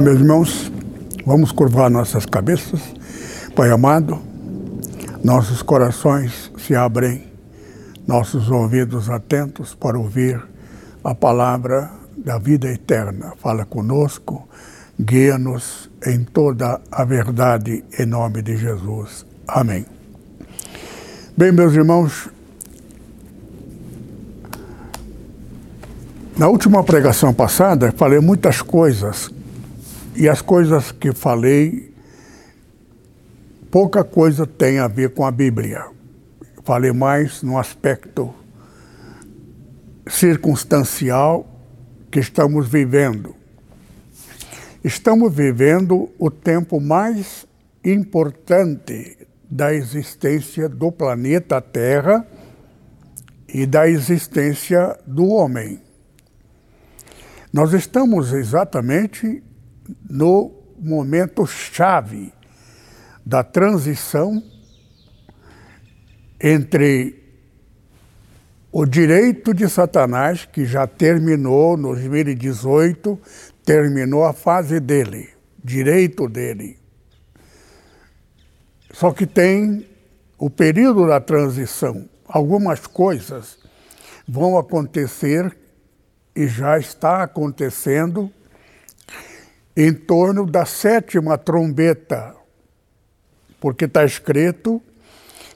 Meus irmãos. Vamos curvar nossas cabeças. Pai amado, nossos corações se abrem, nossos ouvidos atentos para ouvir a palavra da vida eterna. Fala conosco, guia-nos em toda a verdade, em nome de Jesus. Amém. Bem, meus irmãos, na última pregação passada, falei muitas coisas e as coisas que falei, pouca coisa tem a ver com a Bíblia. Falei mais no aspecto circunstancial que estamos vivendo. Estamos vivendo o tempo mais importante da existência do planeta Terra e da existência do homem. Nós estamos exatamente no momento chave da transição entre o direito de Satanás, que já terminou no 2018, terminou a fase dele, direito dele. Só que tem o período da transição. Algumas coisas vão acontecer e já está acontecendo em torno da sétima trombeta, porque está escrito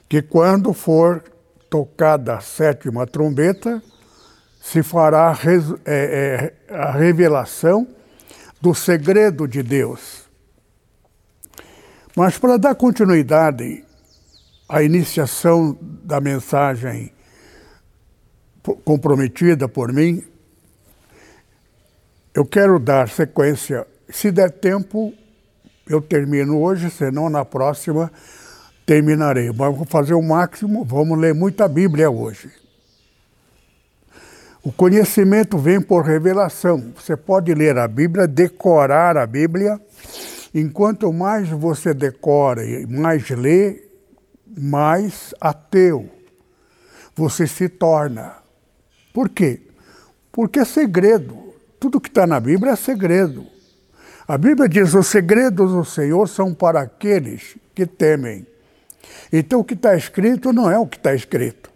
que quando for tocada a sétima trombeta, se fará é, é, a revelação do segredo de Deus. Mas para dar continuidade à iniciação da mensagem comprometida por mim, eu quero dar sequência se der tempo, eu termino hoje, senão na próxima terminarei. Mas vou fazer o máximo, vamos ler muita Bíblia hoje. O conhecimento vem por revelação. Você pode ler a Bíblia, decorar a Bíblia. Enquanto mais você decora e mais lê, mais ateu você se torna. Por quê? Porque é segredo. Tudo que está na Bíblia é segredo. A Bíblia diz: os segredos do Senhor são para aqueles que temem. Então o que está escrito não é o que está escrito.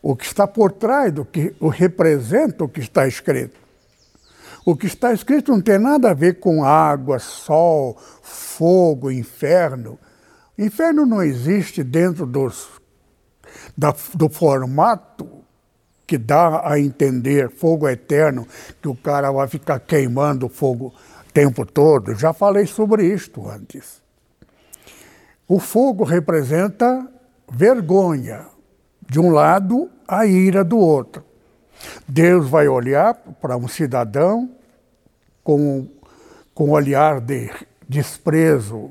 O que está por trás do que o representa o que está escrito. O que está escrito não tem nada a ver com água, sol, fogo, inferno. Inferno não existe dentro dos, da, do formato que dá a entender fogo eterno, que o cara vai ficar queimando fogo tempo todo. Já falei sobre isto antes. O fogo representa vergonha de um lado, a ira do outro. Deus vai olhar para um cidadão com, com olhar de desprezo,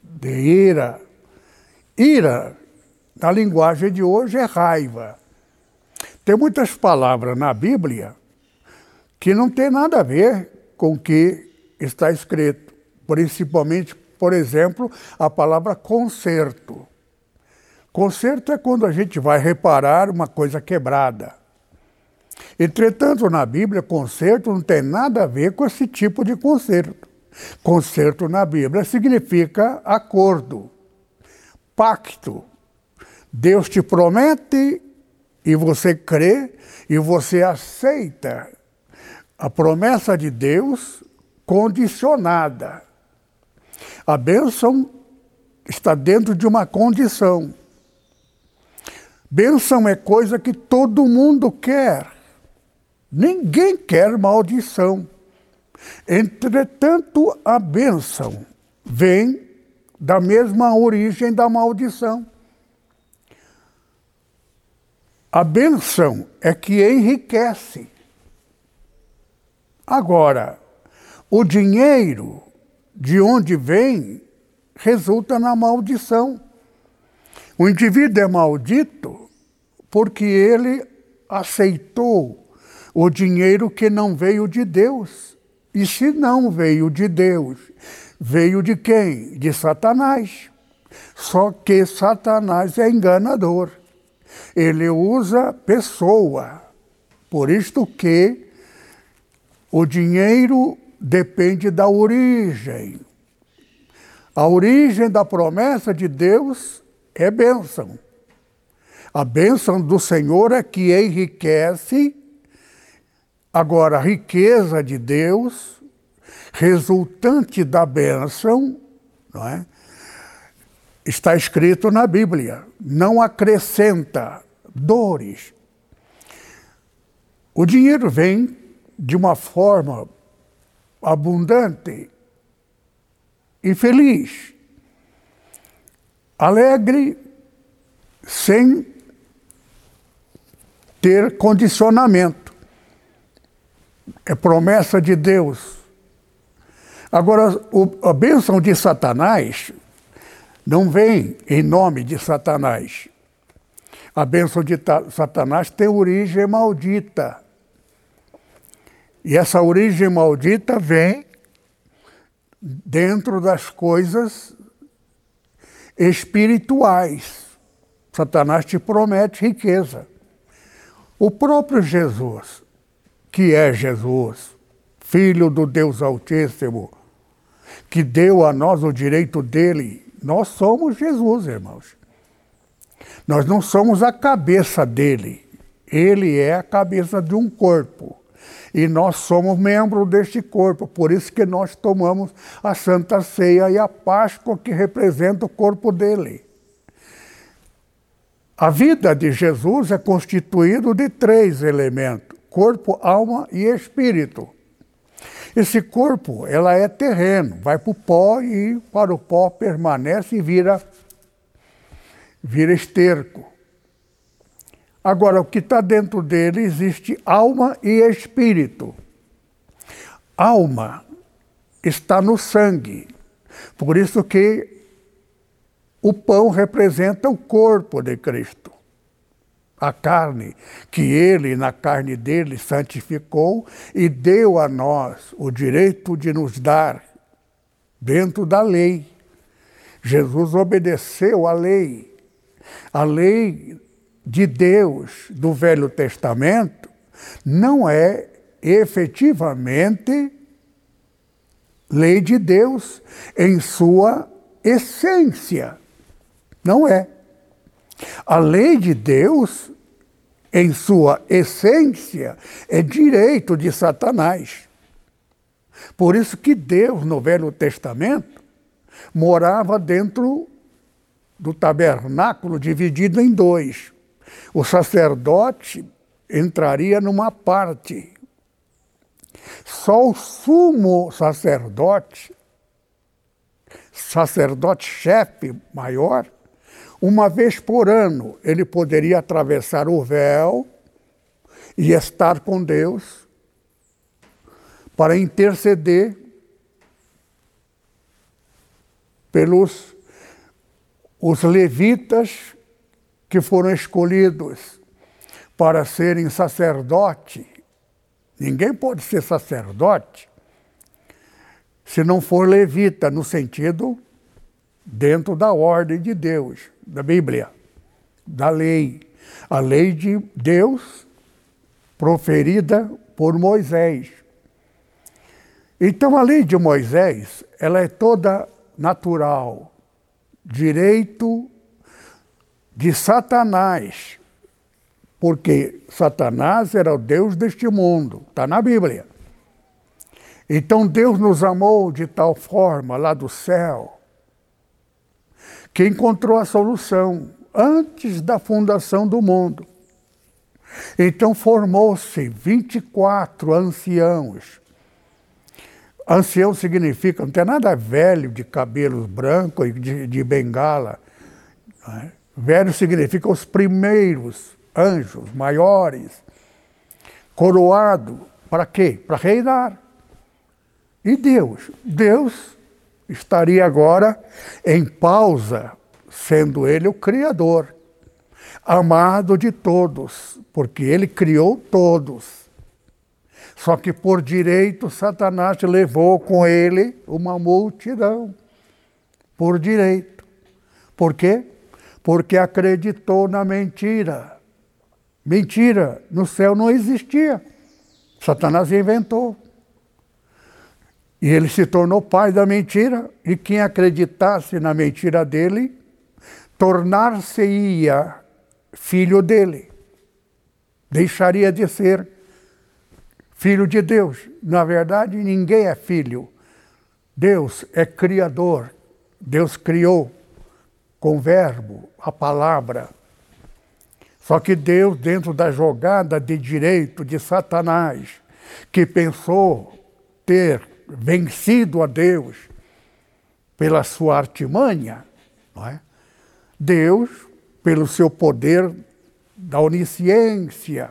de ira. Ira, na linguagem de hoje, é raiva. Tem muitas palavras na Bíblia que não tem nada a ver com o que está escrito, principalmente, por exemplo, a palavra conserto. Conserto é quando a gente vai reparar uma coisa quebrada. Entretanto, na Bíblia, conserto não tem nada a ver com esse tipo de conserto. Conserto na Bíblia significa acordo, pacto. Deus te promete e você crê e você aceita a promessa de Deus condicionada. A bênção está dentro de uma condição. Bênção é coisa que todo mundo quer. Ninguém quer maldição. Entretanto, a bênção vem da mesma origem da maldição. A benção é que enriquece. Agora, o dinheiro de onde vem resulta na maldição. O indivíduo é maldito porque ele aceitou o dinheiro que não veio de Deus. E se não veio de Deus, veio de quem? De Satanás. Só que Satanás é enganador. Ele usa pessoa. Por isto que o dinheiro depende da origem. A origem da promessa de Deus é bênção. A bênção do Senhor é que enriquece. Agora, a riqueza de Deus, resultante da bênção, não é? está escrito na Bíblia: não acrescenta dores. O dinheiro vem de uma forma abundante e feliz, alegre, sem ter condicionamento. É promessa de Deus. Agora, a bênção de Satanás não vem em nome de Satanás. A bênção de Satanás tem origem maldita. E essa origem maldita vem dentro das coisas espirituais. Satanás te promete riqueza. O próprio Jesus, que é Jesus, Filho do Deus Altíssimo, que deu a nós o direito dele, nós somos Jesus, irmãos. Nós não somos a cabeça dele, ele é a cabeça de um corpo. E nós somos membros deste corpo, por isso que nós tomamos a Santa Ceia e a Páscoa que representa o corpo dele. A vida de Jesus é constituída de três elementos: corpo, alma e espírito. Esse corpo, ela é terreno, vai para o pó e para o pó permanece e vira, vira esterco. Agora, o que está dentro dele existe alma e espírito. Alma está no sangue. Por isso que o pão representa o corpo de Cristo. A carne que ele, na carne dele, santificou e deu a nós o direito de nos dar dentro da lei. Jesus obedeceu à lei. A lei de Deus do Velho Testamento não é efetivamente lei de Deus em sua essência. Não é. A lei de Deus, em sua essência, é direito de Satanás. Por isso que Deus, no Velho Testamento, morava dentro do tabernáculo dividido em dois. O sacerdote entraria numa parte. Só o sumo sacerdote, sacerdote-chefe maior, uma vez por ano ele poderia atravessar o véu e estar com Deus para interceder pelos os levitas que foram escolhidos para serem sacerdote. Ninguém pode ser sacerdote se não for levita, no sentido dentro da ordem de Deus, da Bíblia, da lei. A lei de Deus proferida por Moisés. Então a lei de Moisés, ela é toda natural, direito de Satanás, porque Satanás era o Deus deste mundo, está na Bíblia. Então Deus nos amou de tal forma lá do céu, que encontrou a solução antes da fundação do mundo. Então formou-se 24 anciãos. Ancião significa, não tem nada velho de cabelos brancos e de, de bengala. Não é? Velho significa os primeiros anjos maiores, coroado para quê? Para reinar. E Deus? Deus estaria agora em pausa, sendo ele o Criador, amado de todos, porque ele criou todos. Só que por direito, Satanás levou com ele uma multidão. Por direito. Por quê? Porque acreditou na mentira. Mentira, no céu não existia. Satanás inventou. E ele se tornou pai da mentira, e quem acreditasse na mentira dele, tornar-se-ia filho dele. Deixaria de ser filho de Deus. Na verdade, ninguém é filho. Deus é criador. Deus criou com o verbo, a palavra. Só que Deus, dentro da jogada de direito de Satanás, que pensou ter vencido a Deus pela sua artimanha, é? Deus, pelo seu poder da onisciência,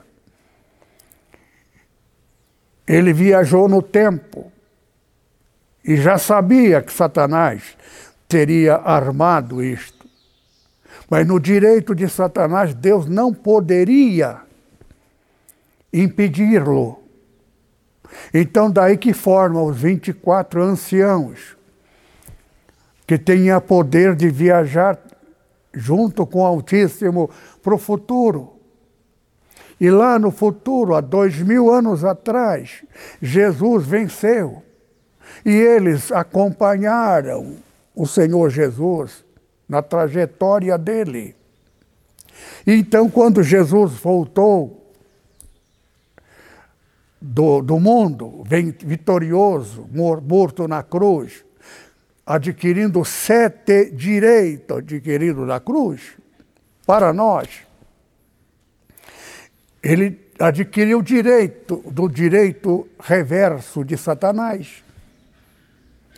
ele viajou no tempo e já sabia que Satanás teria armado isto. Mas no direito de Satanás, Deus não poderia impedi-lo. Então, daí que forma os 24 anciãos, que tinham poder de viajar junto com o Altíssimo para o futuro. E lá no futuro, há dois mil anos atrás, Jesus venceu. E eles acompanharam o Senhor Jesus na trajetória dele. Então, quando Jesus voltou do, do mundo, vitorioso, morto na cruz, adquirindo sete direitos adquiridos na cruz, para nós. Ele adquiriu o direito do direito reverso de Satanás.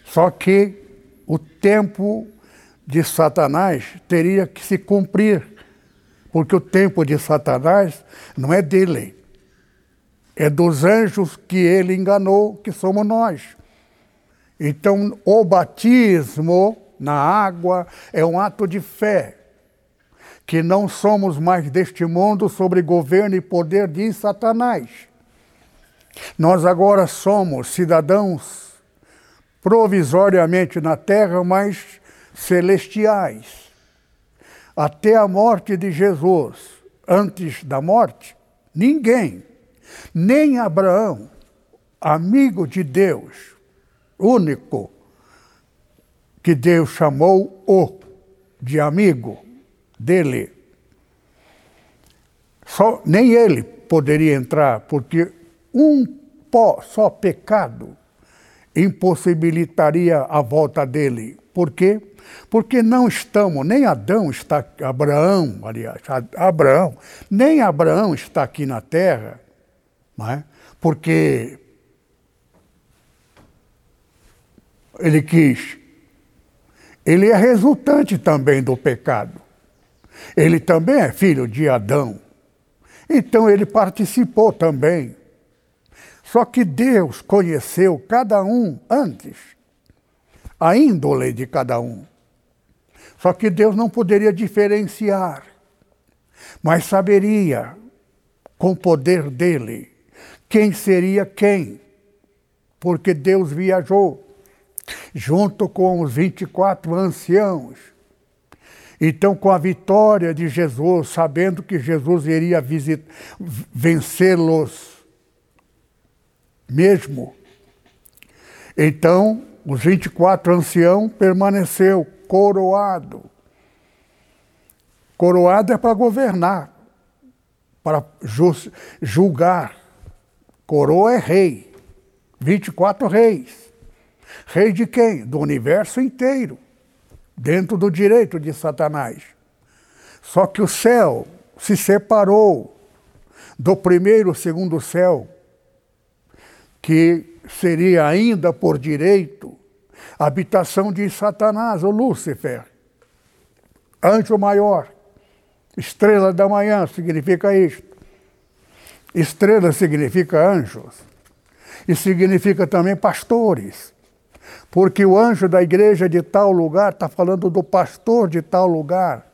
Só que o tempo de Satanás teria que se cumprir, porque o tempo de Satanás não é dele é dos anjos que ele enganou, que somos nós. Então, o batismo na água é um ato de fé, que não somos mais deste mundo sobre governo e poder de Satanás. Nós agora somos cidadãos provisoriamente na terra, mas celestiais. Até a morte de Jesus, antes da morte, ninguém nem Abraão, amigo de Deus, único, que Deus chamou o de amigo dele. Só, nem ele poderia entrar, porque um pó, só pecado impossibilitaria a volta dele. Por quê? Porque não estamos, nem Adão está, Abraão, aliás, Abraão, nem Abraão está aqui na terra não é? porque ele quis. Ele é resultante também do pecado. Ele também é filho de Adão. Então ele participou também. Só que Deus conheceu cada um antes, a índole de cada um. Só que Deus não poderia diferenciar, mas saberia, com o poder dele, quem seria quem, porque Deus viajou junto com os 24 anciãos. Então, com a vitória de Jesus, sabendo que Jesus iria vencê-los mesmo, então os 24 anciãos permaneceu coroado. Coroado é para governar, para julgar. Coroa é rei. 24 reis. Rei de quem? Do universo inteiro. Dentro do direito de Satanás. Só que o céu se separou do primeiro, segundo céu, que seria ainda por direito habitação de Satanás, o Lúcifer, anjo maior, estrela da manhã, significa isto. Estrela significa anjos e significa também pastores. Porque o anjo da igreja de tal lugar está falando do pastor de tal lugar.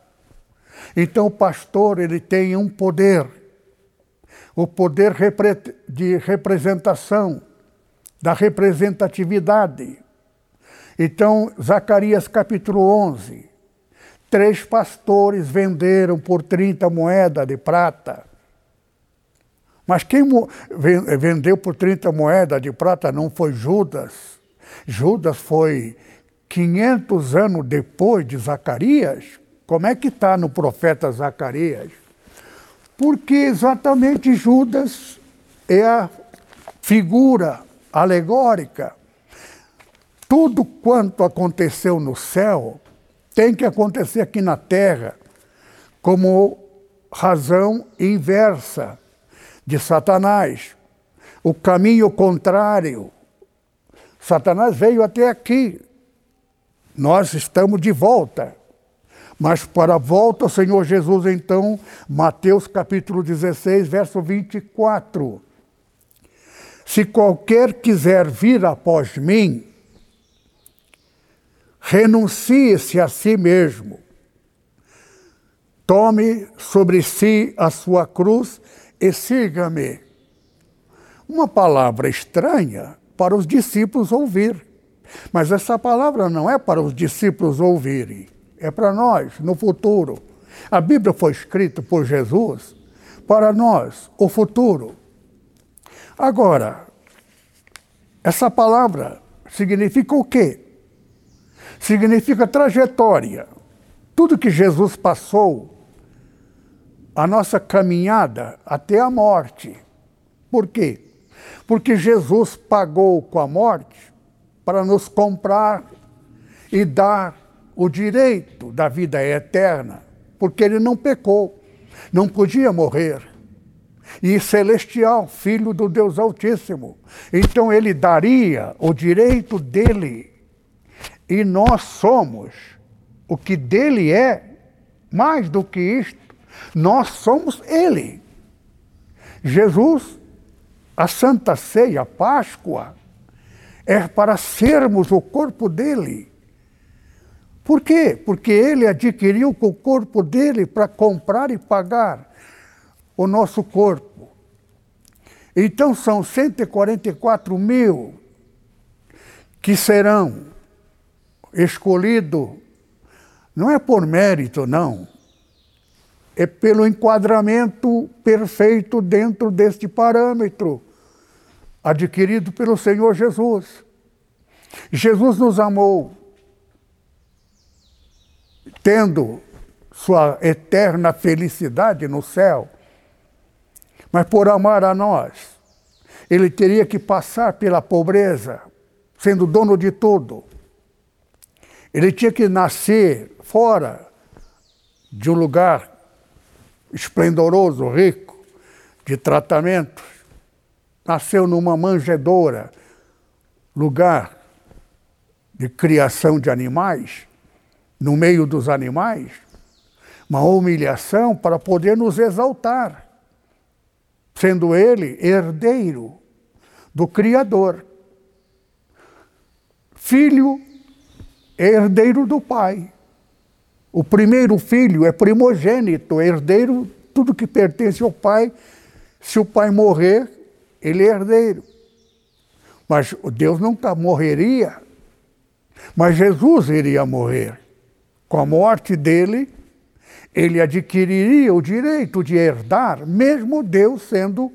Então o pastor ele tem um poder, o poder de representação, da representatividade. Então, Zacarias capítulo 11, três pastores venderam por 30 moedas de prata. Mas quem vendeu por 30 moedas de prata não foi Judas. Judas foi 500 anos depois de Zacarias. Como é que está no profeta Zacarias? Porque exatamente Judas é a figura alegórica. Tudo quanto aconteceu no céu tem que acontecer aqui na terra, como razão inversa de Satanás. O caminho contrário. Satanás veio até aqui. Nós estamos de volta. Mas para a volta ao Senhor Jesus, então, Mateus capítulo 16, verso 24. Se qualquer quiser vir após mim, renuncie-se a si mesmo, tome sobre si a sua cruz e siga-me. Uma palavra estranha para os discípulos ouvir. Mas essa palavra não é para os discípulos ouvirem é para nós no futuro. A Bíblia foi escrita por Jesus para nós, o futuro. Agora, essa palavra significa o quê? Significa trajetória. Tudo que Jesus passou, a nossa caminhada até a morte. Por quê? Porque Jesus pagou com a morte para nos comprar e dar o direito da vida eterna, porque ele não pecou, não podia morrer. E celestial, filho do Deus Altíssimo. Então ele daria o direito dele. E nós somos o que dele é, mais do que isto, nós somos ele. Jesus, a Santa Ceia, a Páscoa, é para sermos o corpo dele por quê? Porque ele adquiriu com o corpo dele para comprar e pagar o nosso corpo. Então são 144 mil que serão escolhidos, não é por mérito, não. É pelo enquadramento perfeito dentro deste parâmetro adquirido pelo Senhor Jesus. Jesus nos amou tendo sua eterna felicidade no céu. Mas por amar a nós, ele teria que passar pela pobreza, sendo dono de tudo. Ele tinha que nascer fora de um lugar esplendoroso, rico, de tratamentos. Nasceu numa manjedoura, lugar de criação de animais no meio dos animais, uma humilhação para poder nos exaltar, sendo ele herdeiro do Criador. Filho é herdeiro do Pai. O primeiro filho é primogênito, é herdeiro, tudo que pertence ao Pai. Se o pai morrer, ele é herdeiro. Mas Deus nunca morreria, mas Jesus iria morrer. Com a morte dele, ele adquiriria o direito de herdar, mesmo Deus sendo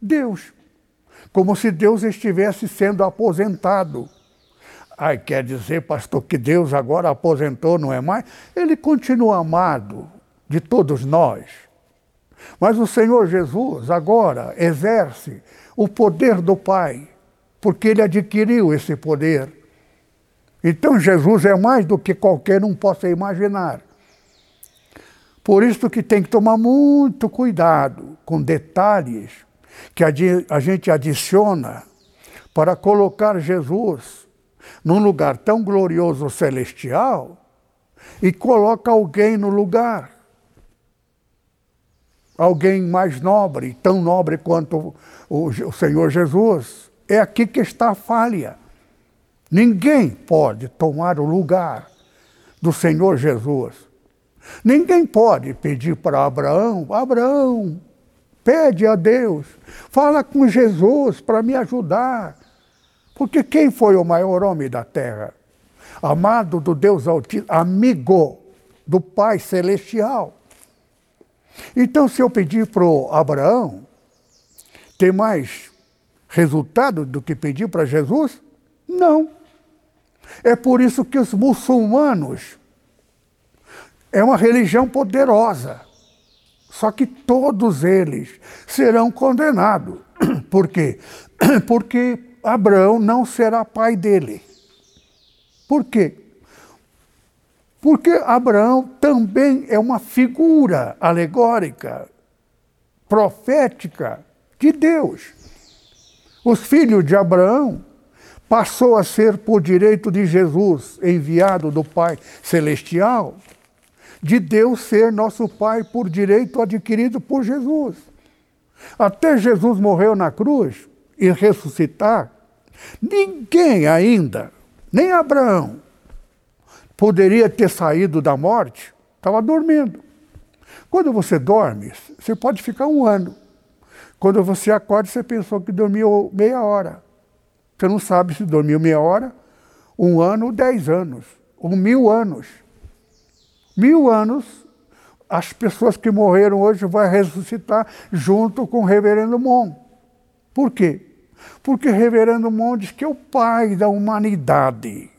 Deus. Como se Deus estivesse sendo aposentado. Ai, quer dizer, pastor, que Deus agora aposentou, não é mais? Ele continua amado de todos nós. Mas o Senhor Jesus agora exerce o poder do Pai, porque ele adquiriu esse poder. Então Jesus é mais do que qualquer um possa imaginar. Por isso que tem que tomar muito cuidado com detalhes que a gente adiciona para colocar Jesus num lugar tão glorioso celestial e coloca alguém no lugar. Alguém mais nobre, tão nobre quanto o, Senhor Jesus. É aqui que está a falha Ninguém pode tomar o lugar do Senhor Jesus. Ninguém pode pedir para Abraão: Abraão, pede a Deus, fala com Jesus para me ajudar. Porque quem foi o maior homem da terra? Amado do Deus Altíssimo, amigo do Pai Celestial. Então, se eu pedir para Abraão ter mais resultado do que pedir para Jesus, não. É por isso que os muçulmanos é uma religião poderosa. Só que todos eles serão condenados. Por quê? Porque Abraão não será pai dele. Por quê? Porque Abraão também é uma figura alegórica, profética de Deus. Os filhos de Abraão passou a ser por direito de Jesus, enviado do Pai celestial, de Deus ser nosso Pai por direito adquirido por Jesus. Até Jesus morreu na cruz e ressuscitar, ninguém ainda, nem Abraão, poderia ter saído da morte, estava dormindo. Quando você dorme, você pode ficar um ano. Quando você acorda, você pensou que dormiu meia hora. Você não sabe se dormiu meia hora, um ano dez anos, ou mil anos. Mil anos, as pessoas que morreram hoje vão ressuscitar junto com o reverendo Mon. Por quê? Porque reverendo Mon diz que é o pai da humanidade.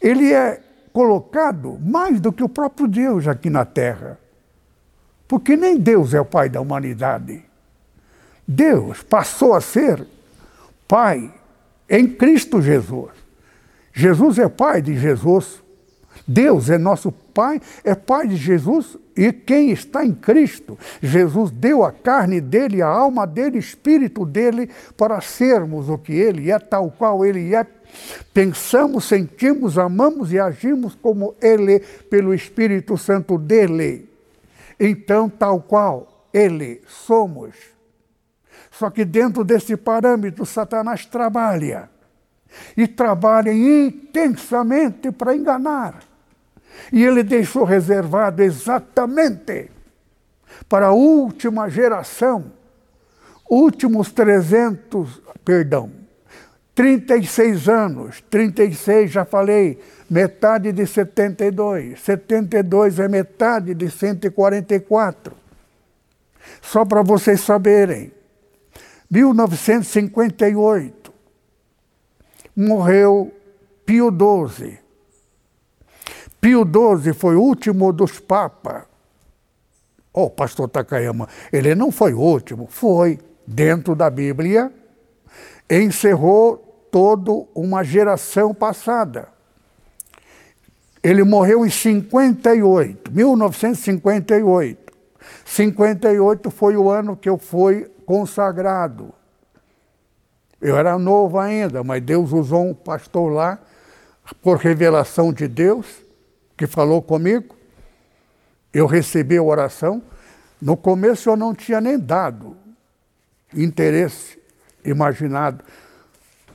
Ele é colocado mais do que o próprio Deus aqui na Terra. Porque nem Deus é o pai da humanidade. Deus passou a ser pai em Cristo Jesus. Jesus é pai de Jesus. Deus é nosso pai, é pai de Jesus e quem está em Cristo. Jesus deu a carne dele, a alma dele, o espírito dele para sermos o que ele é, tal qual ele é Pensamos, sentimos, amamos e agimos como Ele, pelo Espírito Santo dele. Então, tal qual Ele somos. Só que dentro desse parâmetro, Satanás trabalha. E trabalha intensamente para enganar. E ele deixou reservado exatamente para a última geração, últimos 300, perdão, 36 anos, 36 já falei, metade de 72. 72 é metade de 144. Só para vocês saberem, 1958 morreu Pio XII. Pio XII foi o último dos papas. Oh, pastor Takayama, ele não foi o último, foi dentro da Bíblia encerrou toda uma geração passada. Ele morreu em 58, 1958. 58 foi o ano que eu fui consagrado. Eu era novo ainda, mas Deus usou um pastor lá, por revelação de Deus, que falou comigo. Eu recebi a oração. No começo eu não tinha nem dado interesse imaginado,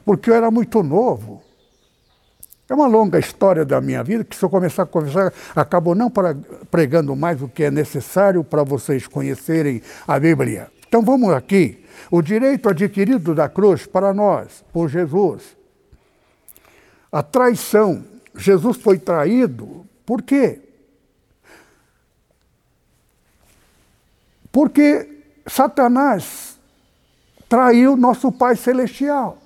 porque eu era muito novo. É uma longa história da minha vida, que se eu começar a conversar, acabo não pregando mais o que é necessário para vocês conhecerem a Bíblia. Então vamos aqui. O direito adquirido da cruz para nós, por Jesus. A traição. Jesus foi traído. Por quê? Porque Satanás traiu nosso Pai Celestial.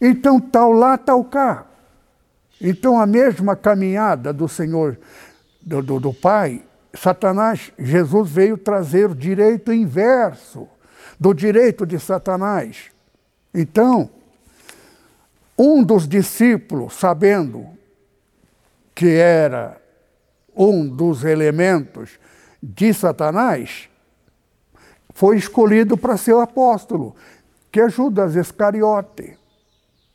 Então, tal lá, tal cá. Então, a mesma caminhada do Senhor, do, do, do Pai, Satanás, Jesus veio trazer o direito inverso do direito de Satanás. Então, um dos discípulos, sabendo que era um dos elementos de Satanás, foi escolhido para ser o apóstolo, que é Judas Iscariote.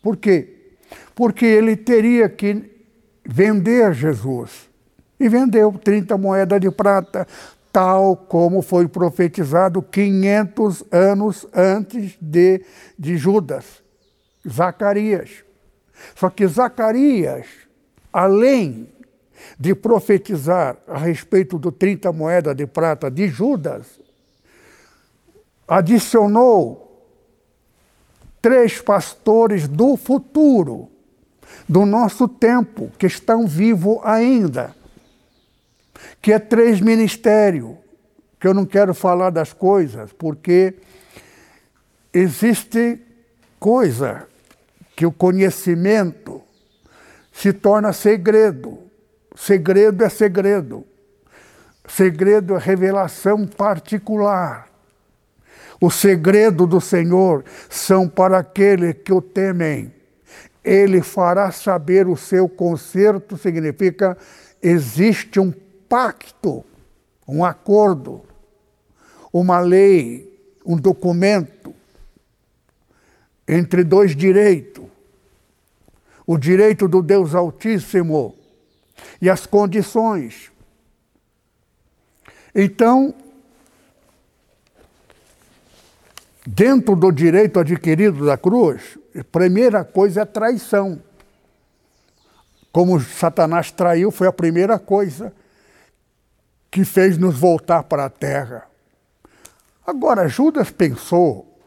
Por quê? Porque ele teria que vender Jesus. E vendeu 30 moedas de prata, tal como foi profetizado 500 anos antes de, de Judas, Zacarias. Só que Zacarias, além de profetizar a respeito do 30 moedas de prata de Judas, adicionou três pastores do futuro, do nosso tempo, que estão vivos ainda, que é três ministérios, que eu não quero falar das coisas, porque existe coisa que o conhecimento se torna segredo. Segredo é segredo. Segredo é revelação particular. O segredo do Senhor são para aqueles que o temem. Ele fará saber o seu conserto, significa existe um pacto, um acordo, uma lei, um documento entre dois direitos. O direito do Deus Altíssimo e as condições. Então, dentro do direito adquirido da cruz, a primeira coisa é traição. Como Satanás traiu, foi a primeira coisa que fez nos voltar para a terra. Agora, Judas pensou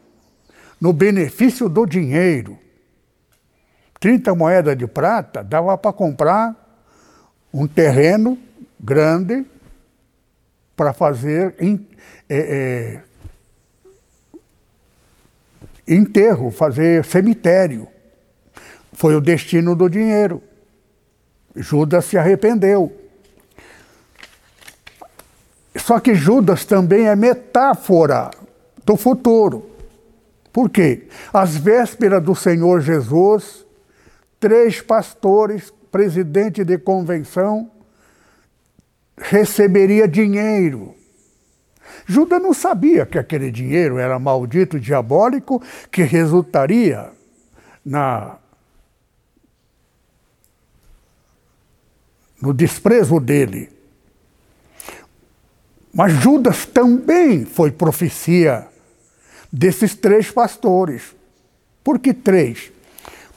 no benefício do dinheiro. 30 moedas de prata dava para comprar um terreno grande para fazer é, é, enterro, fazer cemitério. Foi o destino do dinheiro. Judas se arrependeu. Só que Judas também é metáfora do futuro. Por quê? Às vésperas do Senhor Jesus, três pastores, presidente de convenção, receberia dinheiro Judas não sabia que aquele dinheiro era maldito, diabólico, que resultaria na no desprezo dele. Mas Judas também foi profecia desses três pastores. Por que três?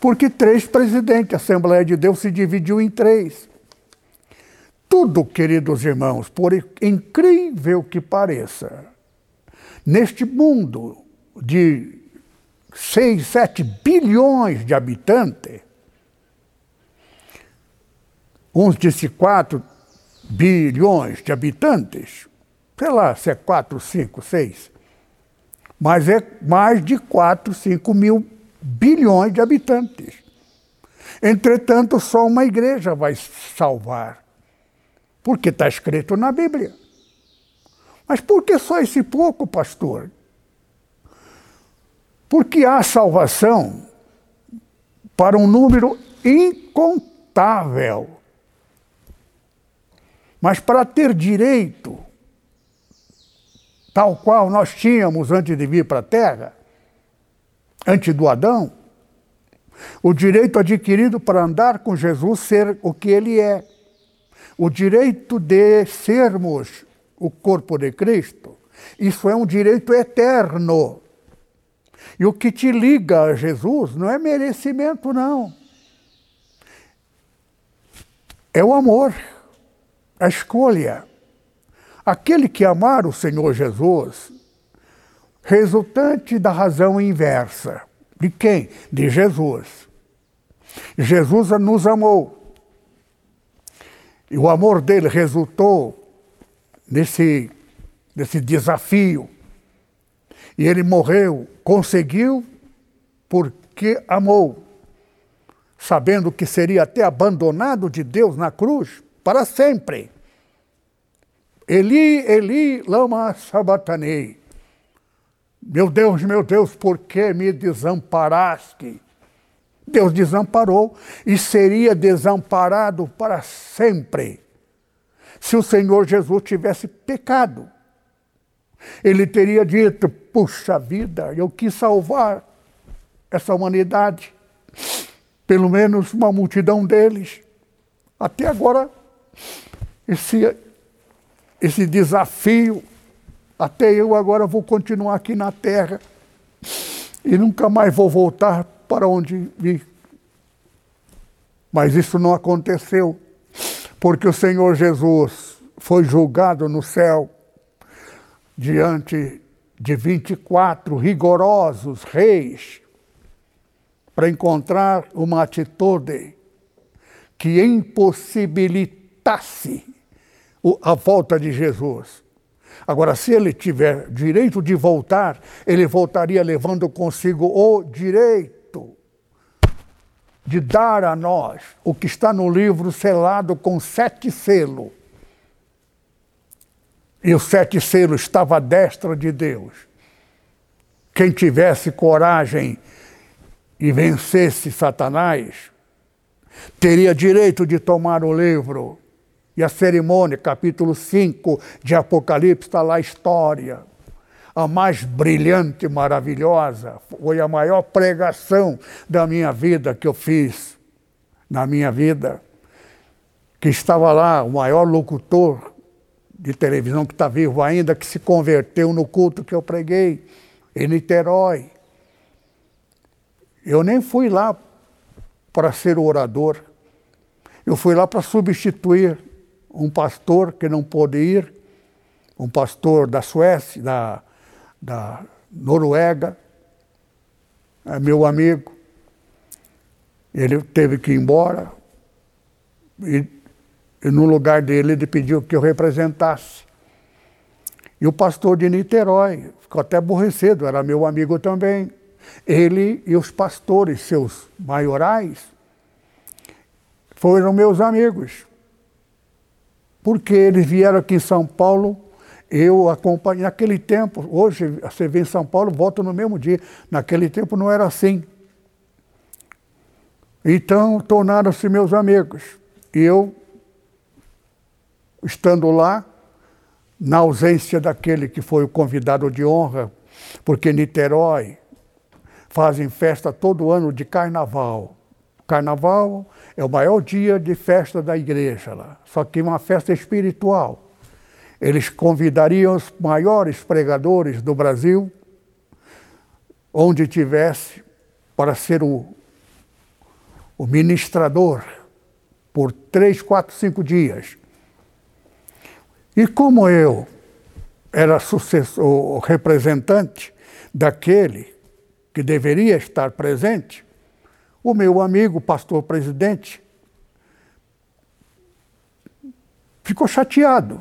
Porque três presidentes, a Assembleia de Deus se dividiu em três. Tudo, queridos irmãos, por incrível que pareça, neste mundo de 6, 7 bilhões de habitantes, uns disse 4 bilhões de habitantes, sei lá se é 4, 5, 6, mas é mais de 4, 5 mil bilhões de habitantes. Entretanto, só uma igreja vai salvar. Porque está escrito na Bíblia. Mas por que só esse pouco, pastor? Porque há salvação para um número incontável. Mas para ter direito, tal qual nós tínhamos antes de vir para a Terra, antes do Adão, o direito adquirido para andar com Jesus, ser o que ele é o direito de sermos o corpo de Cristo, isso é um direito eterno. E o que te liga a Jesus não é merecimento, não. É o amor, a escolha. Aquele que amar o Senhor Jesus, resultante da razão inversa. De quem? De Jesus. Jesus nos amou. E o amor dele resultou nesse, nesse desafio. E ele morreu, conseguiu, porque amou, sabendo que seria até abandonado de Deus na cruz para sempre. Eli, Eli, lama sabatanei. Meu Deus, meu Deus, por que me desamparaste? Deus desamparou e seria desamparado para sempre se o Senhor Jesus tivesse pecado. Ele teria dito: puxa vida, eu quis salvar essa humanidade, pelo menos uma multidão deles. Até agora, esse, esse desafio, até eu agora vou continuar aqui na terra e nunca mais vou voltar para onde vi. Mas isso não aconteceu, porque o Senhor Jesus foi julgado no céu diante de 24 rigorosos reis para encontrar uma atitude que impossibilitasse a volta de Jesus. Agora, se ele tiver direito de voltar, ele voltaria levando consigo o direito de dar a nós o que está no livro selado com sete selos. E os sete selos estava à destra de Deus. Quem tivesse coragem e vencesse Satanás, teria direito de tomar o livro e a cerimônia, capítulo 5 de Apocalipse, está lá a história. A mais brilhante maravilhosa. Foi a maior pregação da minha vida que eu fiz na minha vida. Que estava lá o maior locutor de televisão que está vivo ainda, que se converteu no culto que eu preguei, em Niterói. Eu nem fui lá para ser orador. Eu fui lá para substituir um pastor que não pôde ir, um pastor da Suécia, da, da Noruega, é meu amigo. Ele teve que ir embora e, e no lugar dele ele pediu que eu representasse. E o pastor de Niterói ficou até aborrecido, era meu amigo também. Ele e os pastores, seus maiorais, foram meus amigos porque eles vieram aqui em São Paulo, eu acompanhei. Naquele tempo, hoje você vem em São Paulo, volta no mesmo dia. Naquele tempo não era assim. Então tornaram-se meus amigos. Eu, estando lá, na ausência daquele que foi o convidado de honra, porque Niterói fazem festa todo ano de carnaval. Carnaval é o maior dia de festa da igreja lá, só que uma festa espiritual. Eles convidariam os maiores pregadores do Brasil, onde tivesse, para ser o, o ministrador por três, quatro, cinco dias. E como eu era sucessor, representante daquele que deveria estar presente, o meu amigo, pastor presidente, ficou chateado.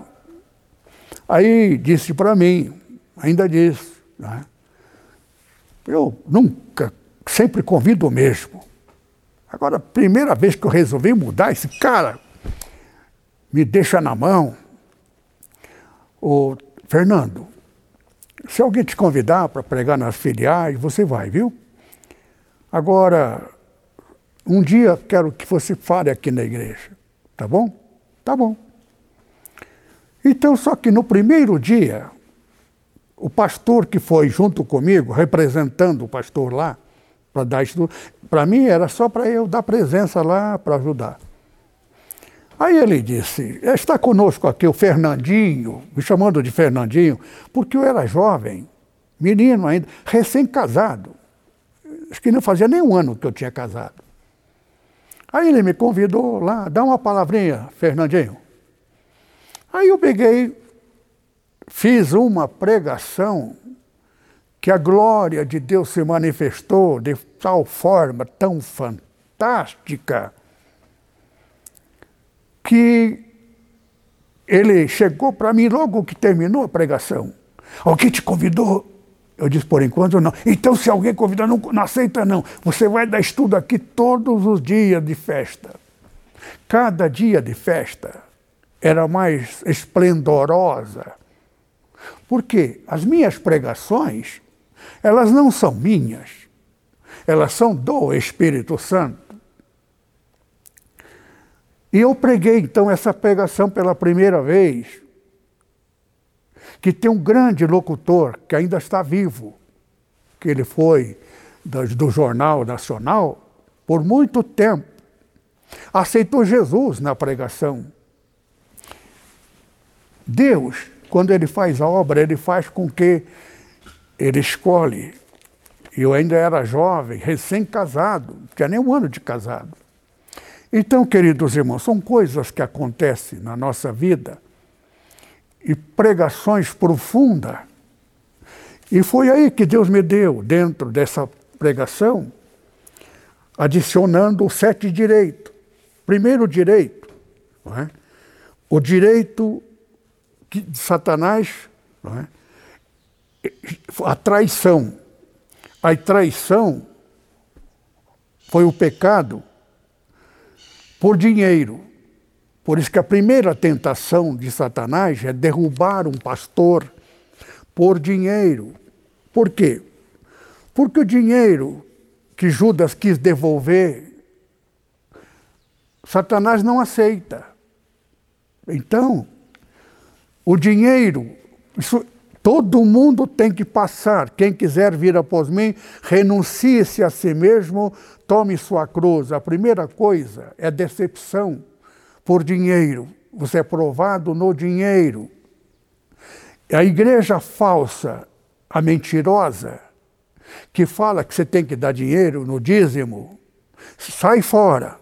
Aí disse para mim, ainda disse, né? eu nunca, sempre convido o mesmo. Agora, a primeira vez que eu resolvi mudar, esse cara me deixa na mão. Ô, Fernando, se alguém te convidar para pregar nas filiais, você vai, viu? Agora, um dia quero que você fale aqui na igreja. Tá bom? Tá bom. Então, só que no primeiro dia, o pastor que foi junto comigo, representando o pastor lá, para dar estudo, para mim era só para eu dar presença lá para ajudar. Aí ele disse: Está conosco aqui o Fernandinho, me chamando de Fernandinho, porque eu era jovem, menino ainda, recém-casado. Acho que não fazia nem um ano que eu tinha casado. Aí ele me convidou lá, dá uma palavrinha, Fernandinho. Aí eu peguei, fiz uma pregação que a glória de Deus se manifestou de tal forma tão fantástica que ele chegou para mim logo que terminou a pregação. Alguém te convidou eu disse, por enquanto não. Então, se alguém convidar, não, não aceita não. Você vai dar estudo aqui todos os dias de festa. Cada dia de festa era mais esplendorosa. Porque as minhas pregações, elas não são minhas, elas são do Espírito Santo. E eu preguei então essa pregação pela primeira vez que tem um grande locutor que ainda está vivo, que ele foi do, Jornal Nacional por muito tempo. Aceitou Jesus na pregação. Deus, quando ele faz a obra, ele faz com que ele escolhe. Eu ainda era jovem, recém-casado, não tinha nem um ano de casado. Então, queridos irmãos, são coisas que acontecem na nossa vida e pregações profundas. E foi aí que Deus me deu, dentro dessa pregação, adicionando os sete direitos. Primeiro direito, é? o direito de Satanás, é? a traição. A traição foi o pecado por dinheiro. Por isso que a primeira tentação de Satanás é derrubar um pastor por dinheiro. Por quê? Porque o dinheiro que Judas quis devolver, Satanás não aceita. Então, o dinheiro, isso, todo mundo tem que passar. Quem quiser vir após mim, renuncie-se a si mesmo, tome sua cruz. A primeira coisa é decepção por dinheiro. Você é provado no dinheiro. A igreja falsa, a mentirosa, que fala que você tem que dar dinheiro no dízimo, sai fora.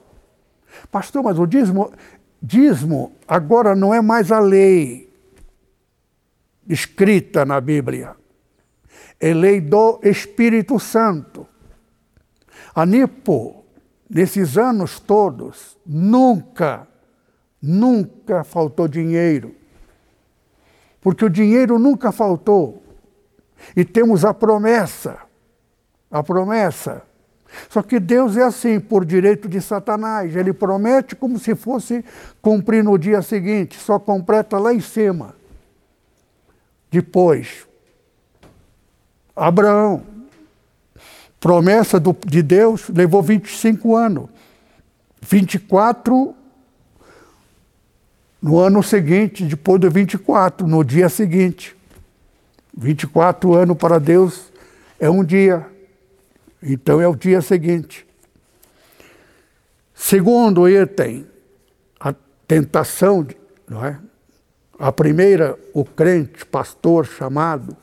Pastor, mas o dízimo, dízimo agora não é mais a lei escrita na Bíblia. É lei do Espírito Santo. A Nipo, nesses anos todos, nunca, nunca faltou dinheiro. Porque o dinheiro nunca faltou. E temos a promessa. A promessa. Só que Deus é assim, por direito de Satanás. Ele promete como se fosse cumprir no dia seguinte, só completa lá em cima. Depois, Abraão, promessa do, de Deus, levou 25 anos. 24 no ano seguinte, depois do 24, no dia seguinte. 24 anos para Deus é um dia. Então é o dia seguinte. Segundo item, a tentação, não é? A primeira, o crente, pastor chamado.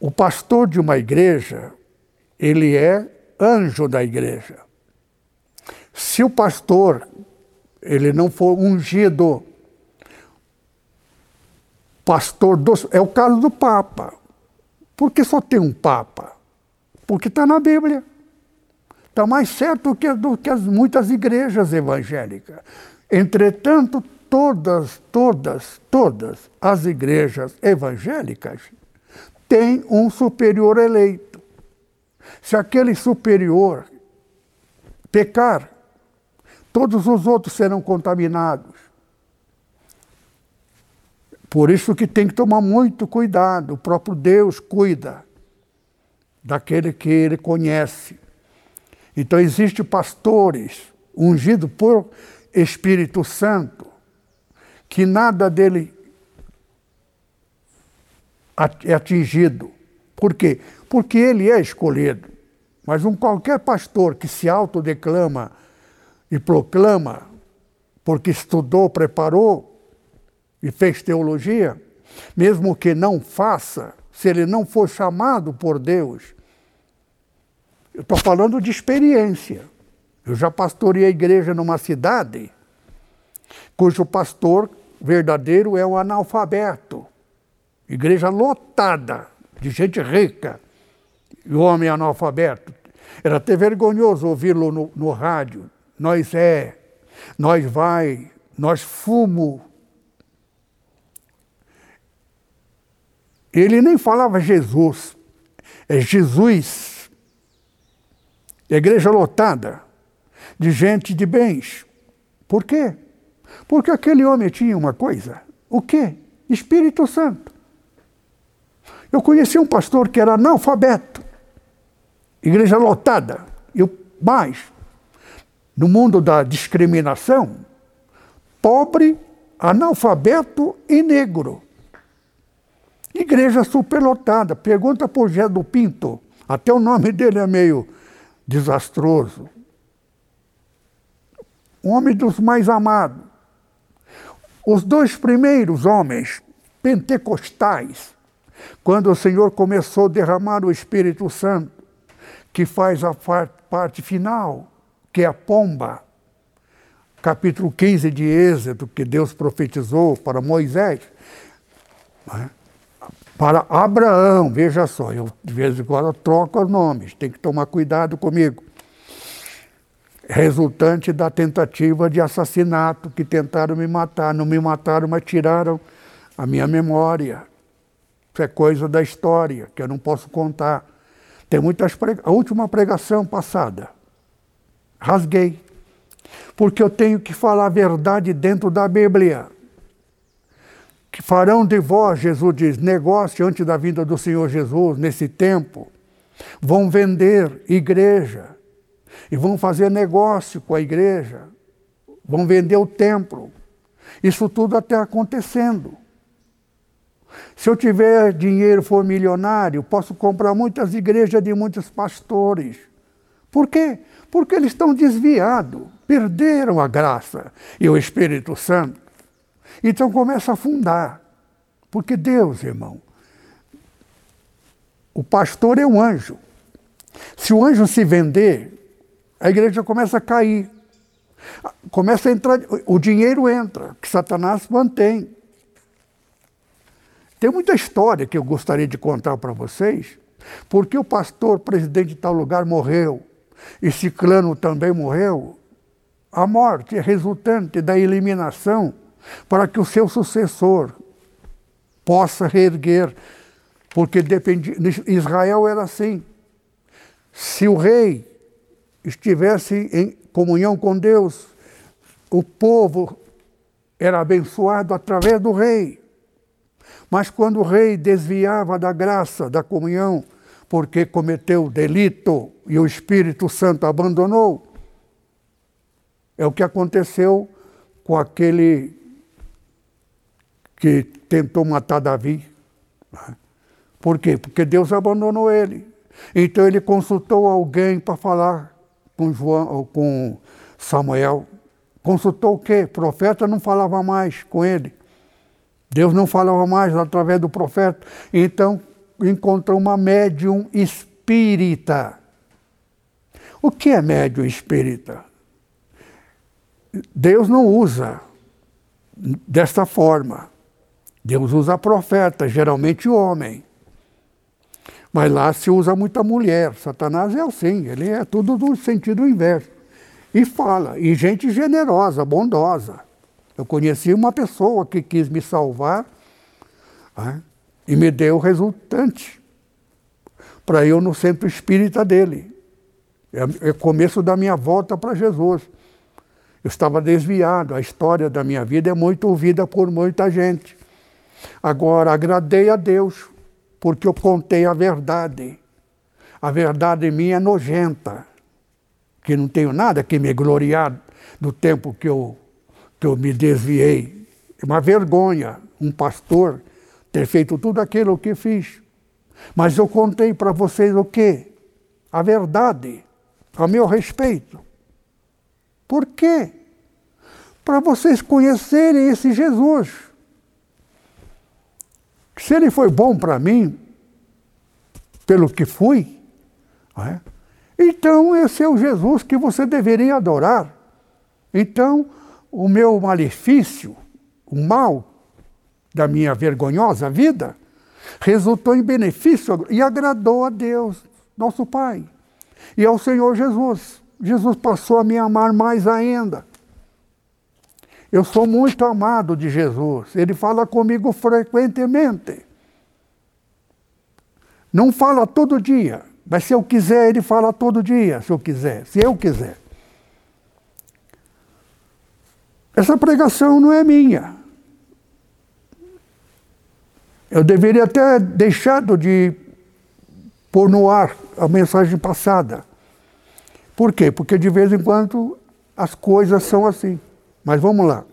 O pastor de uma igreja, ele é anjo da igreja. Se o pastor ele não for ungido, pastor do, é o caso do Papa. Por que só tem um Papa? Porque está na Bíblia. Está mais certo que, do que as muitas igrejas evangélicas. Entretanto, todas, todas, todas as igrejas evangélicas têm um superior eleito. Se aquele superior pecar, todos os outros serão contaminados. Por isso que tem que tomar muito cuidado. O próprio Deus cuida daquele que ele conhece. Então existem pastores ungidos por Espírito Santo que nada dele é atingido. Por quê? Porque ele é escolhido. Mas um qualquer pastor que se autodeclama e proclama, porque estudou, preparou e fez teologia, mesmo que não faça, se ele não for chamado por Deus, eu estou falando de experiência. Eu já pastorei a igreja numa cidade cujo pastor verdadeiro é um analfabeto. Igreja lotada de gente rica e homem analfabeto. Era até vergonhoso ouvi-lo no, no rádio. Nós é, nós vai, nós fumo. Ele nem falava Jesus, é Jesus. Igreja lotada de gente de bens. Por quê? Porque aquele homem tinha uma coisa. O quê? Espírito Santo. Eu conheci um pastor que era analfabeto, igreja lotada. Eu mais, no mundo da discriminação, pobre, analfabeto e negro. Igreja superlotada. Pergunta por Gé do Pinto. Até o nome dele é meio desastroso. Homem dos mais amados. Os dois primeiros homens pentecostais, quando o Senhor começou a derramar o Espírito Santo, que faz a parte final, que é a pomba, capítulo 15 de Êxodo, que Deus profetizou para Moisés, né? para Abraão, veja só, eu de vez em quando troco nomes, tem que tomar cuidado comigo. Resultante da tentativa de assassinato que tentaram me matar. Não me mataram, mas tiraram a minha memória. Isso é coisa da história, que eu não posso contar. Tem muitas. A última pregação passada, rasguei. Porque eu tenho que falar a verdade dentro da Bíblia. Que farão de vós, Jesus diz, negócio antes da vinda do Senhor Jesus, nesse tempo. Vão vender igreja. E vão fazer negócio com a igreja. Vão vender o templo. Isso tudo está acontecendo. Se eu tiver dinheiro, for milionário, posso comprar muitas igrejas de muitos pastores. Por quê? Porque eles estão desviados, perderam a graça e o Espírito Santo. Então começa a afundar. Porque Deus, irmão, o pastor é um anjo. Se o anjo se vender, a igreja começa a cair. Começa a entrar, o dinheiro entra, que Satanás mantém. Tem muita história que eu gostaria de contar para vocês, porque o pastor presidente de tal lugar morreu, e Ciclano também morreu. A morte é resultante da eliminação para que o seu sucessor possa reerguer, porque dependia, Israel era assim. Se o rei estivesse em comunhão com Deus, o povo era abençoado através do rei. Mas quando o rei desviava da graça, da comunhão, porque cometeu delito e o Espírito Santo abandonou, é o que aconteceu com aquele que tentou matar Davi. Por quê? Porque Deus abandonou ele. Então ele consultou alguém para falar com João ou com Samuel. Consultou o quê? O profeta não falava mais com ele. Deus não falava mais através do profeta. Então encontrou uma médium espírita. O que é médium espírita? Deus não usa desta forma. Deus usa profeta, geralmente homem. Mas lá se usa muita mulher. Satanás é assim, ele é tudo no sentido inverso. E fala, e gente generosa, bondosa. Eu conheci uma pessoa que quis me salvar né, e me deu o resultante para eu no centro espírita dele. É, é começo da minha volta para Jesus. Eu estava desviado, a história da minha vida é muito ouvida por muita gente. Agora, agradei a Deus, porque eu contei a verdade. A verdade minha é nojenta, que não tenho nada que me gloriar do tempo que eu que eu me desviei. É uma vergonha um pastor ter feito tudo aquilo que fiz. Mas eu contei para vocês o quê? A verdade, a meu respeito. Por quê? Para vocês conhecerem esse Jesus. Se ele foi bom para mim, pelo que fui, é? então esse é o Jesus que você deveria adorar. Então, o meu malefício, o mal da minha vergonhosa vida, resultou em benefício e agradou a Deus, nosso Pai, e ao Senhor Jesus. Jesus passou a me amar mais ainda. Eu sou muito amado de Jesus, ele fala comigo frequentemente. Não fala todo dia, mas se eu quiser, ele fala todo dia, se eu quiser, se eu quiser. Essa pregação não é minha. Eu deveria ter deixado de pôr no ar a mensagem passada. Por quê? Porque de vez em quando as coisas são assim. Mas vamos lá.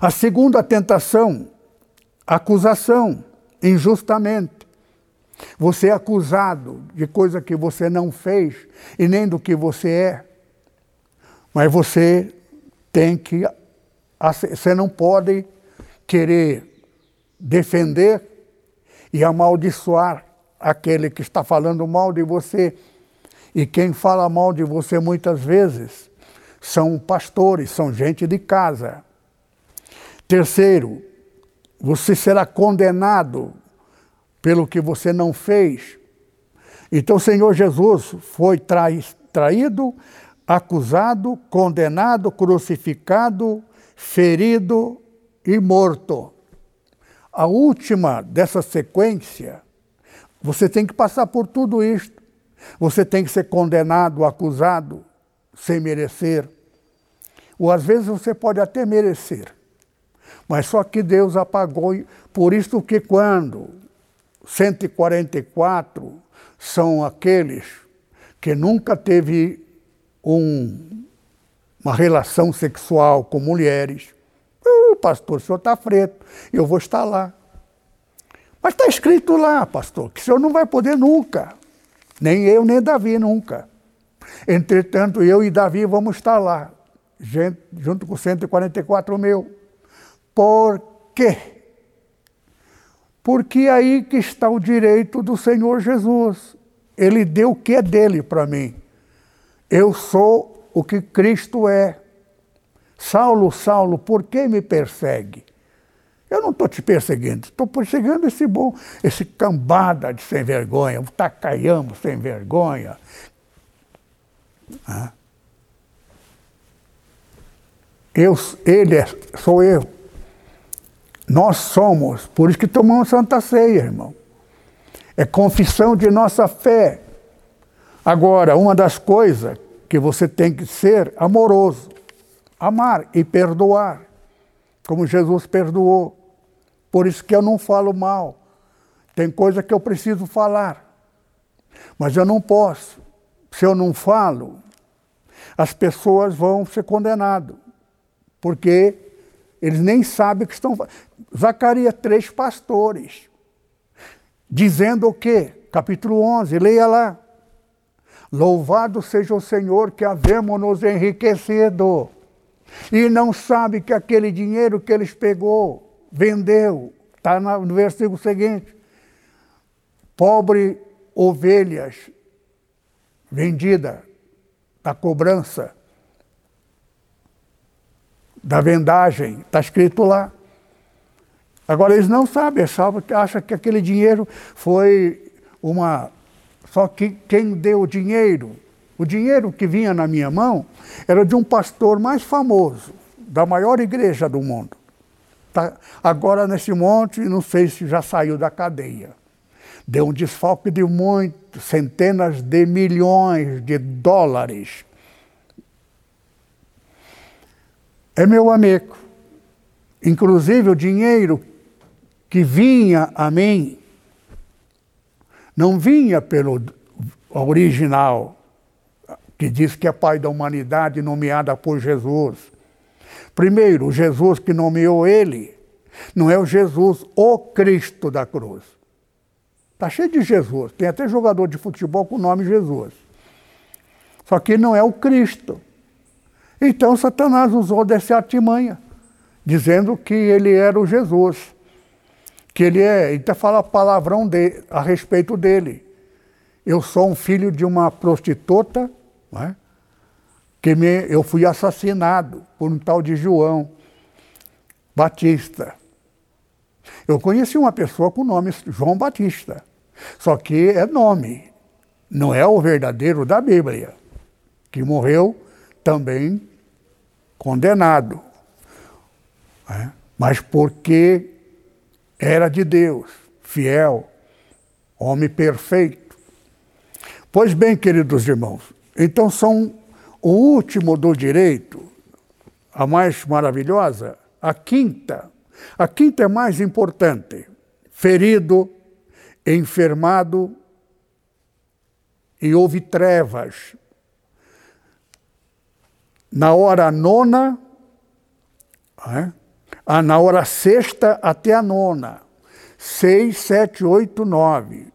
A segunda tentação, acusação, injustamente. Você é acusado de coisa que você não fez e nem do que você é. Mas você tem que. Você não pode querer defender e amaldiçoar aquele que está falando mal de você. E quem fala mal de você muitas vezes são pastores, são gente de casa. Terceiro, você será condenado pelo que você não fez. Então, o Senhor Jesus foi traído, acusado, condenado, crucificado, ferido e morto. A última dessa sequência, você tem que passar por tudo isto. Você tem que ser condenado, acusado, sem merecer. Ou às vezes você pode até merecer. Mas só que Deus apagou. Por isso que quando 144 são aqueles que nunca teve um, uma relação sexual com mulheres. Uh, pastor, o senhor está freto, eu vou estar lá. Mas está escrito lá, pastor, que o senhor não vai poder nunca. Nem eu, nem Davi nunca. Entretanto, eu e Davi vamos estar lá, junto com 144 mil. Por quê? Porque aí que está o direito do Senhor Jesus. Ele deu o que é dele para mim. Eu sou o que Cristo é. Saulo, Saulo, por que me persegue? Eu não estou te perseguindo, estou perseguindo esse bom, esse cambada de sem vergonha, o tacaiamo sem vergonha. Eu, ele é, sou eu. Nós somos, por isso que tomamos Santa Ceia, irmão. É confissão de nossa fé. Agora, uma das coisas que você tem que ser amoroso, amar e perdoar, como Jesus perdoou. Por isso que eu não falo mal. Tem coisa que eu preciso falar, mas eu não posso. Se eu não falo, as pessoas vão ser condenadas, porque eles nem sabem o que estão fazendo. Zacarias, três pastores, dizendo o quê? Capítulo 11, leia lá. Louvado seja o Senhor que havemos-nos enriquecido. E não sabe que aquele dinheiro que eles pegou, vendeu, está no versículo seguinte. Pobre ovelhas vendida da cobrança, da vendagem, está escrito lá. Agora eles não sabem, acham que aquele dinheiro foi uma. Só que quem deu o dinheiro, o dinheiro que vinha na minha mão, era de um pastor mais famoso, da maior igreja do mundo. Tá agora nesse monte, não sei se já saiu da cadeia. Deu um desfalque de muitos, centenas de milhões de dólares. É meu amigo. Inclusive o dinheiro que vinha a mim não vinha pelo original, que diz que é pai da humanidade nomeada por Jesus. Primeiro, Jesus que nomeou ele não é o Jesus, o Cristo da cruz. Está cheio de Jesus. Tem até jogador de futebol com o nome Jesus. Só que não é o Cristo. Então Satanás usou dessa artimanha, dizendo que ele era o Jesus. Que ele é, então fala palavrão de, a respeito dele. Eu sou um filho de uma prostituta, não é? que me, eu fui assassinado por um tal de João Batista. Eu conheci uma pessoa com o nome João Batista, só que é nome, não é o verdadeiro da Bíblia, que morreu também condenado, é? mas porque era de Deus, fiel, homem perfeito. Pois bem, queridos irmãos, então são o último do direito, a mais maravilhosa, a quinta. A quinta é mais importante. Ferido, enfermado e houve trevas. Na hora nona, é? ah, na hora sexta até a nona. Seis, sete, oito, nove.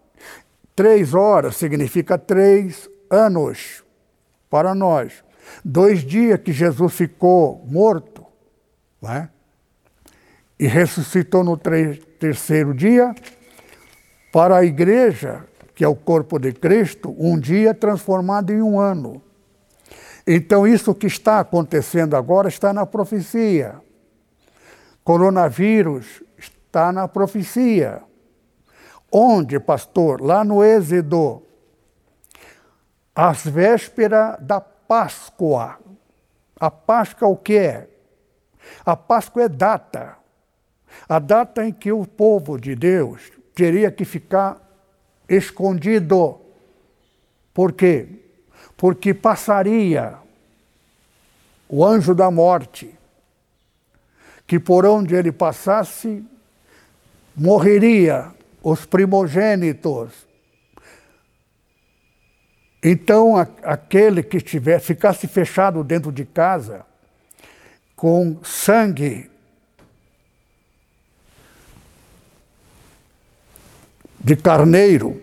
Três horas significa três anos para nós. Dois dias que Jesus ficou morto, né? e ressuscitou no terceiro dia, para a igreja, que é o corpo de Cristo, um dia transformado em um ano. Então, isso que está acontecendo agora está na profecia. Coronavírus está na profecia. Onde, pastor? Lá no Êxodo, às vésperas da Páscoa. A Páscoa o que é? A Páscoa é data. A data em que o povo de Deus teria que ficar escondido. Por quê? Porque passaria o anjo da morte, que por onde ele passasse, morreria os primogênitos. Então, aquele que estiver, ficasse fechado dentro de casa, com sangue de carneiro,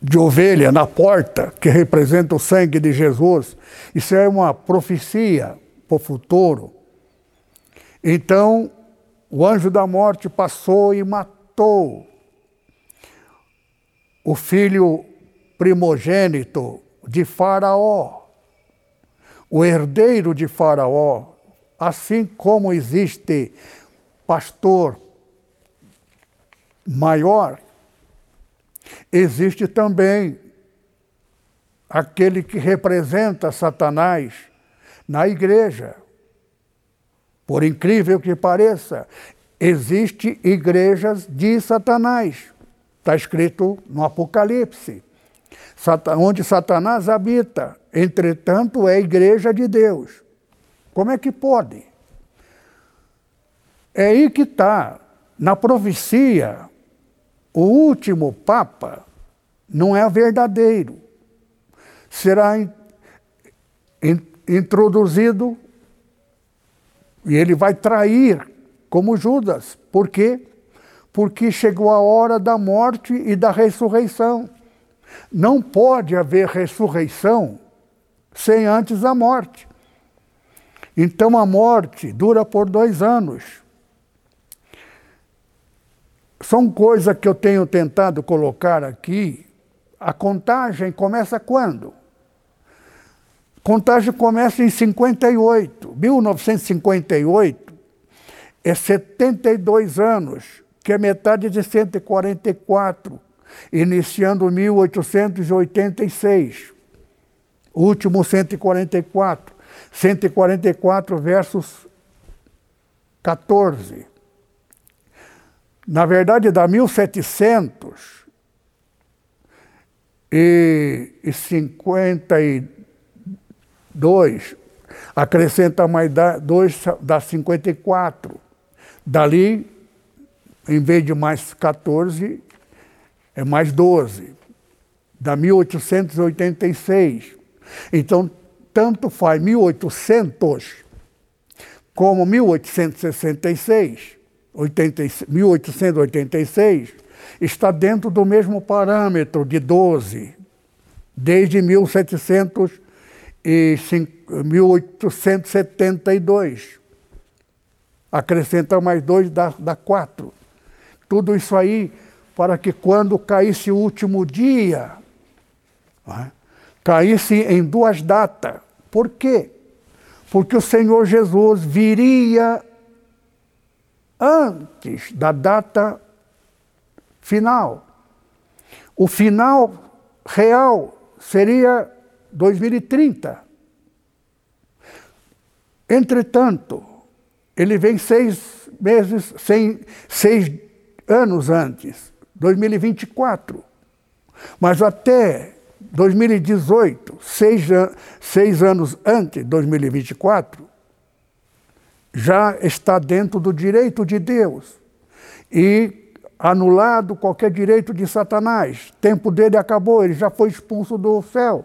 de ovelha na porta, que representa o sangue de Jesus. Isso é uma profecia para o futuro. Então, o anjo da morte passou e matou o filho primogênito de Faraó, o herdeiro de Faraó, assim como existe pastor maior Existe também aquele que representa Satanás na igreja. Por incrível que pareça, existe igrejas de Satanás. Está escrito no Apocalipse. Onde Satanás habita, entretanto, é igreja de Deus. Como é que pode? É aí que está. Na profecia, o último Papa não é verdadeiro. Será in, in, introduzido e ele vai trair como Judas. Por quê? Porque chegou a hora da morte e da ressurreição. Não pode haver ressurreição sem antes a morte. Então a morte dura por dois anos. São coisas que eu tenho tentado colocar aqui. A contagem começa quando? Contagem começa em 58. 1958 é 72 anos, que é metade de 144, iniciando 1886. Último 144. 144 versos 14. Na verdade, da 1752, acrescenta mais 2 dá 54. Dali, em vez de mais 14, é mais 12. Da 1886. Então, tanto faz 1800 como 1866 1886 está dentro do mesmo parâmetro de 12, desde 1872. Acrescenta mais dois, dá, dá quatro. Tudo isso aí para que quando caísse o último dia, é? caísse em duas datas. Por quê? Porque o Senhor Jesus viria antes da data final. O final real seria 2030. Entretanto, ele vem seis meses, seis, seis anos antes, 2024. Mas até 2018, seis, seis anos antes de 2024, já está dentro do direito de Deus e anulado qualquer direito de Satanás. Tempo dele acabou, ele já foi expulso do céu.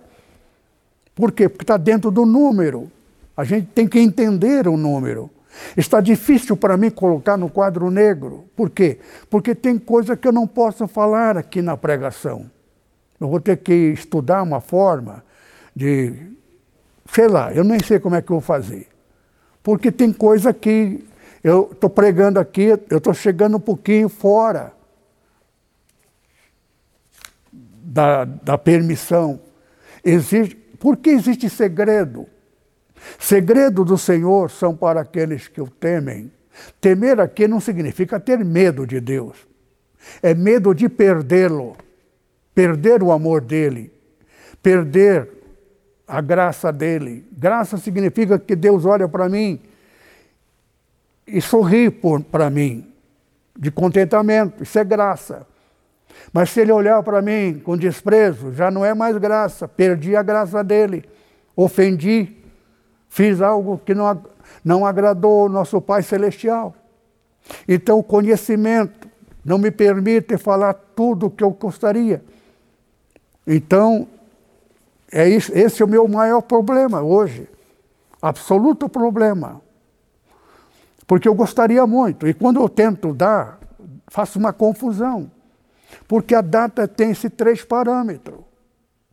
Por quê? Porque está dentro do número. A gente tem que entender o número. Está difícil para mim colocar no quadro negro. Por quê? Porque tem coisa que eu não posso falar aqui na pregação. Eu vou ter que estudar uma forma de, sei lá, eu nem sei como é que eu vou fazer. Porque tem coisa que eu estou pregando aqui, eu estou chegando um pouquinho fora da, da permissão. Existe, Por que existe segredo? Segredo do Senhor são para aqueles que o temem. Temer aqui não significa ter medo de Deus. É medo de perdê-lo, perder o amor dele, perder a graça dele. Graça significa que Deus olha para mim e sorri para mim, de contentamento. Isso é graça. Mas se ele olhar para mim com desprezo, já não é mais graça. Perdi a graça dele, ofendi, fiz algo que não, não agradou nosso Pai Celestial. Então, o conhecimento não me permite falar tudo o que eu gostaria. Então, é isso, esse é o meu maior problema hoje. Absoluto problema. Porque eu gostaria muito. E quando eu tento dar, faço uma confusão. Porque a data tem esses três parâmetros.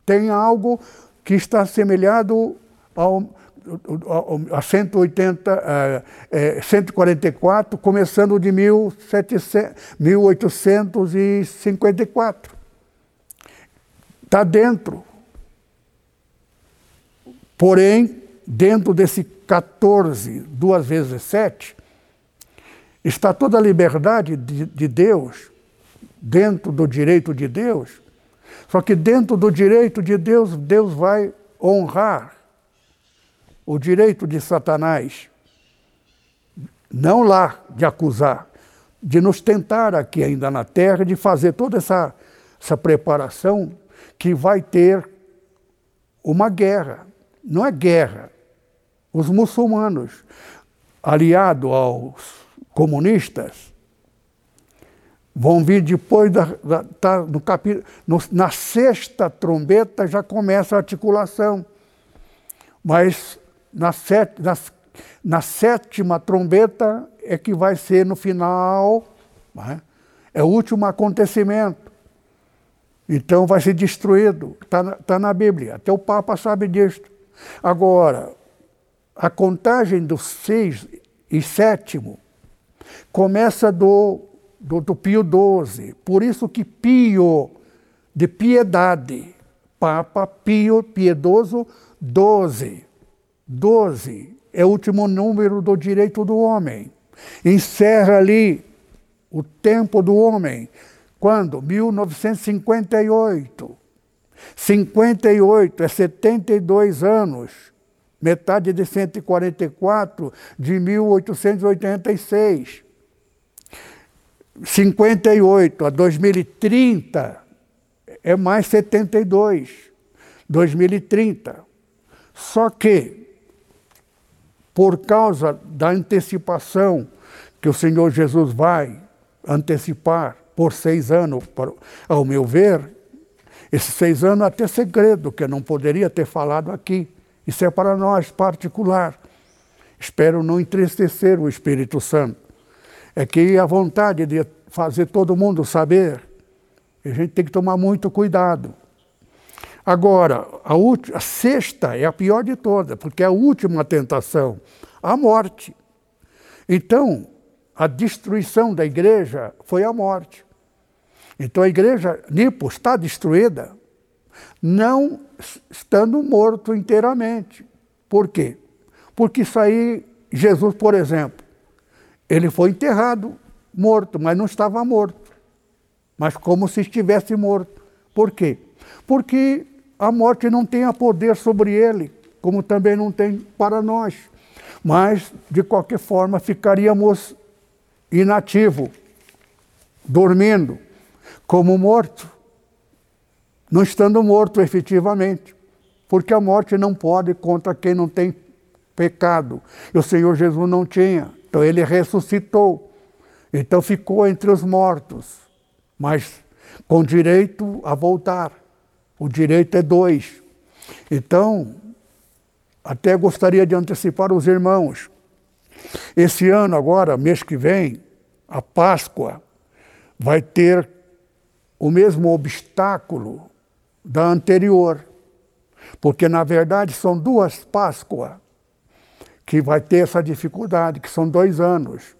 Tem algo que está assemelhado ao, a 180, é, 144, começando de 1700, 1854. Está dentro. Porém, dentro desse 14, duas vezes 7, está toda a liberdade de, de Deus, dentro do direito de Deus. Só que dentro do direito de Deus, Deus vai honrar o direito de Satanás, não lá de acusar, de nos tentar aqui ainda na terra, de fazer toda essa, essa preparação que vai ter uma guerra não é guerra. Os muçulmanos, aliados aos comunistas, vão vir depois da, da tá no capi, no, na sexta trombeta já começa a articulação. Mas na, set, na, na sétima trombeta é que vai ser no final, é? é o último acontecimento. Então vai ser destruído. Está tá na Bíblia. Até o Papa sabe disso. Agora, a contagem dos seis e sétimo começa do, do, do Pio XII. Por isso que Pio, de piedade, Papa Pio Piedoso XII. 12 é o último número do direito do homem. Encerra ali o tempo do homem. Quando? 1958. 58 é 72 anos, metade de 144 de 1886. 58 a 2030 é mais 72. 2030. Só que, por causa da antecipação que o Senhor Jesus vai antecipar por seis anos, ao meu ver, esses seis anos até segredo, que eu não poderia ter falado aqui. Isso é para nós, particular. Espero não entristecer o Espírito Santo. É que a vontade de fazer todo mundo saber, a gente tem que tomar muito cuidado. Agora, a, última, a sexta é a pior de todas, porque é a última tentação, a morte. Então, a destruição da igreja foi a morte. Então a igreja Nipo está destruída, não estando morto inteiramente. Por quê? Porque isso aí, Jesus, por exemplo, ele foi enterrado morto, mas não estava morto. Mas como se estivesse morto. Por quê? Porque a morte não tem poder sobre ele, como também não tem para nós. Mas, de qualquer forma, ficaríamos inativos, dormindo como morto, não estando morto efetivamente, porque a morte não pode contra quem não tem pecado. E o Senhor Jesus não tinha, então ele ressuscitou. Então ficou entre os mortos, mas com direito a voltar. O direito é dois. Então, até gostaria de antecipar os irmãos. Esse ano, agora, mês que vem, a Páscoa vai ter o mesmo obstáculo da anterior. Porque, na verdade, são duas Páscoas que vai ter essa dificuldade, que são dois anos.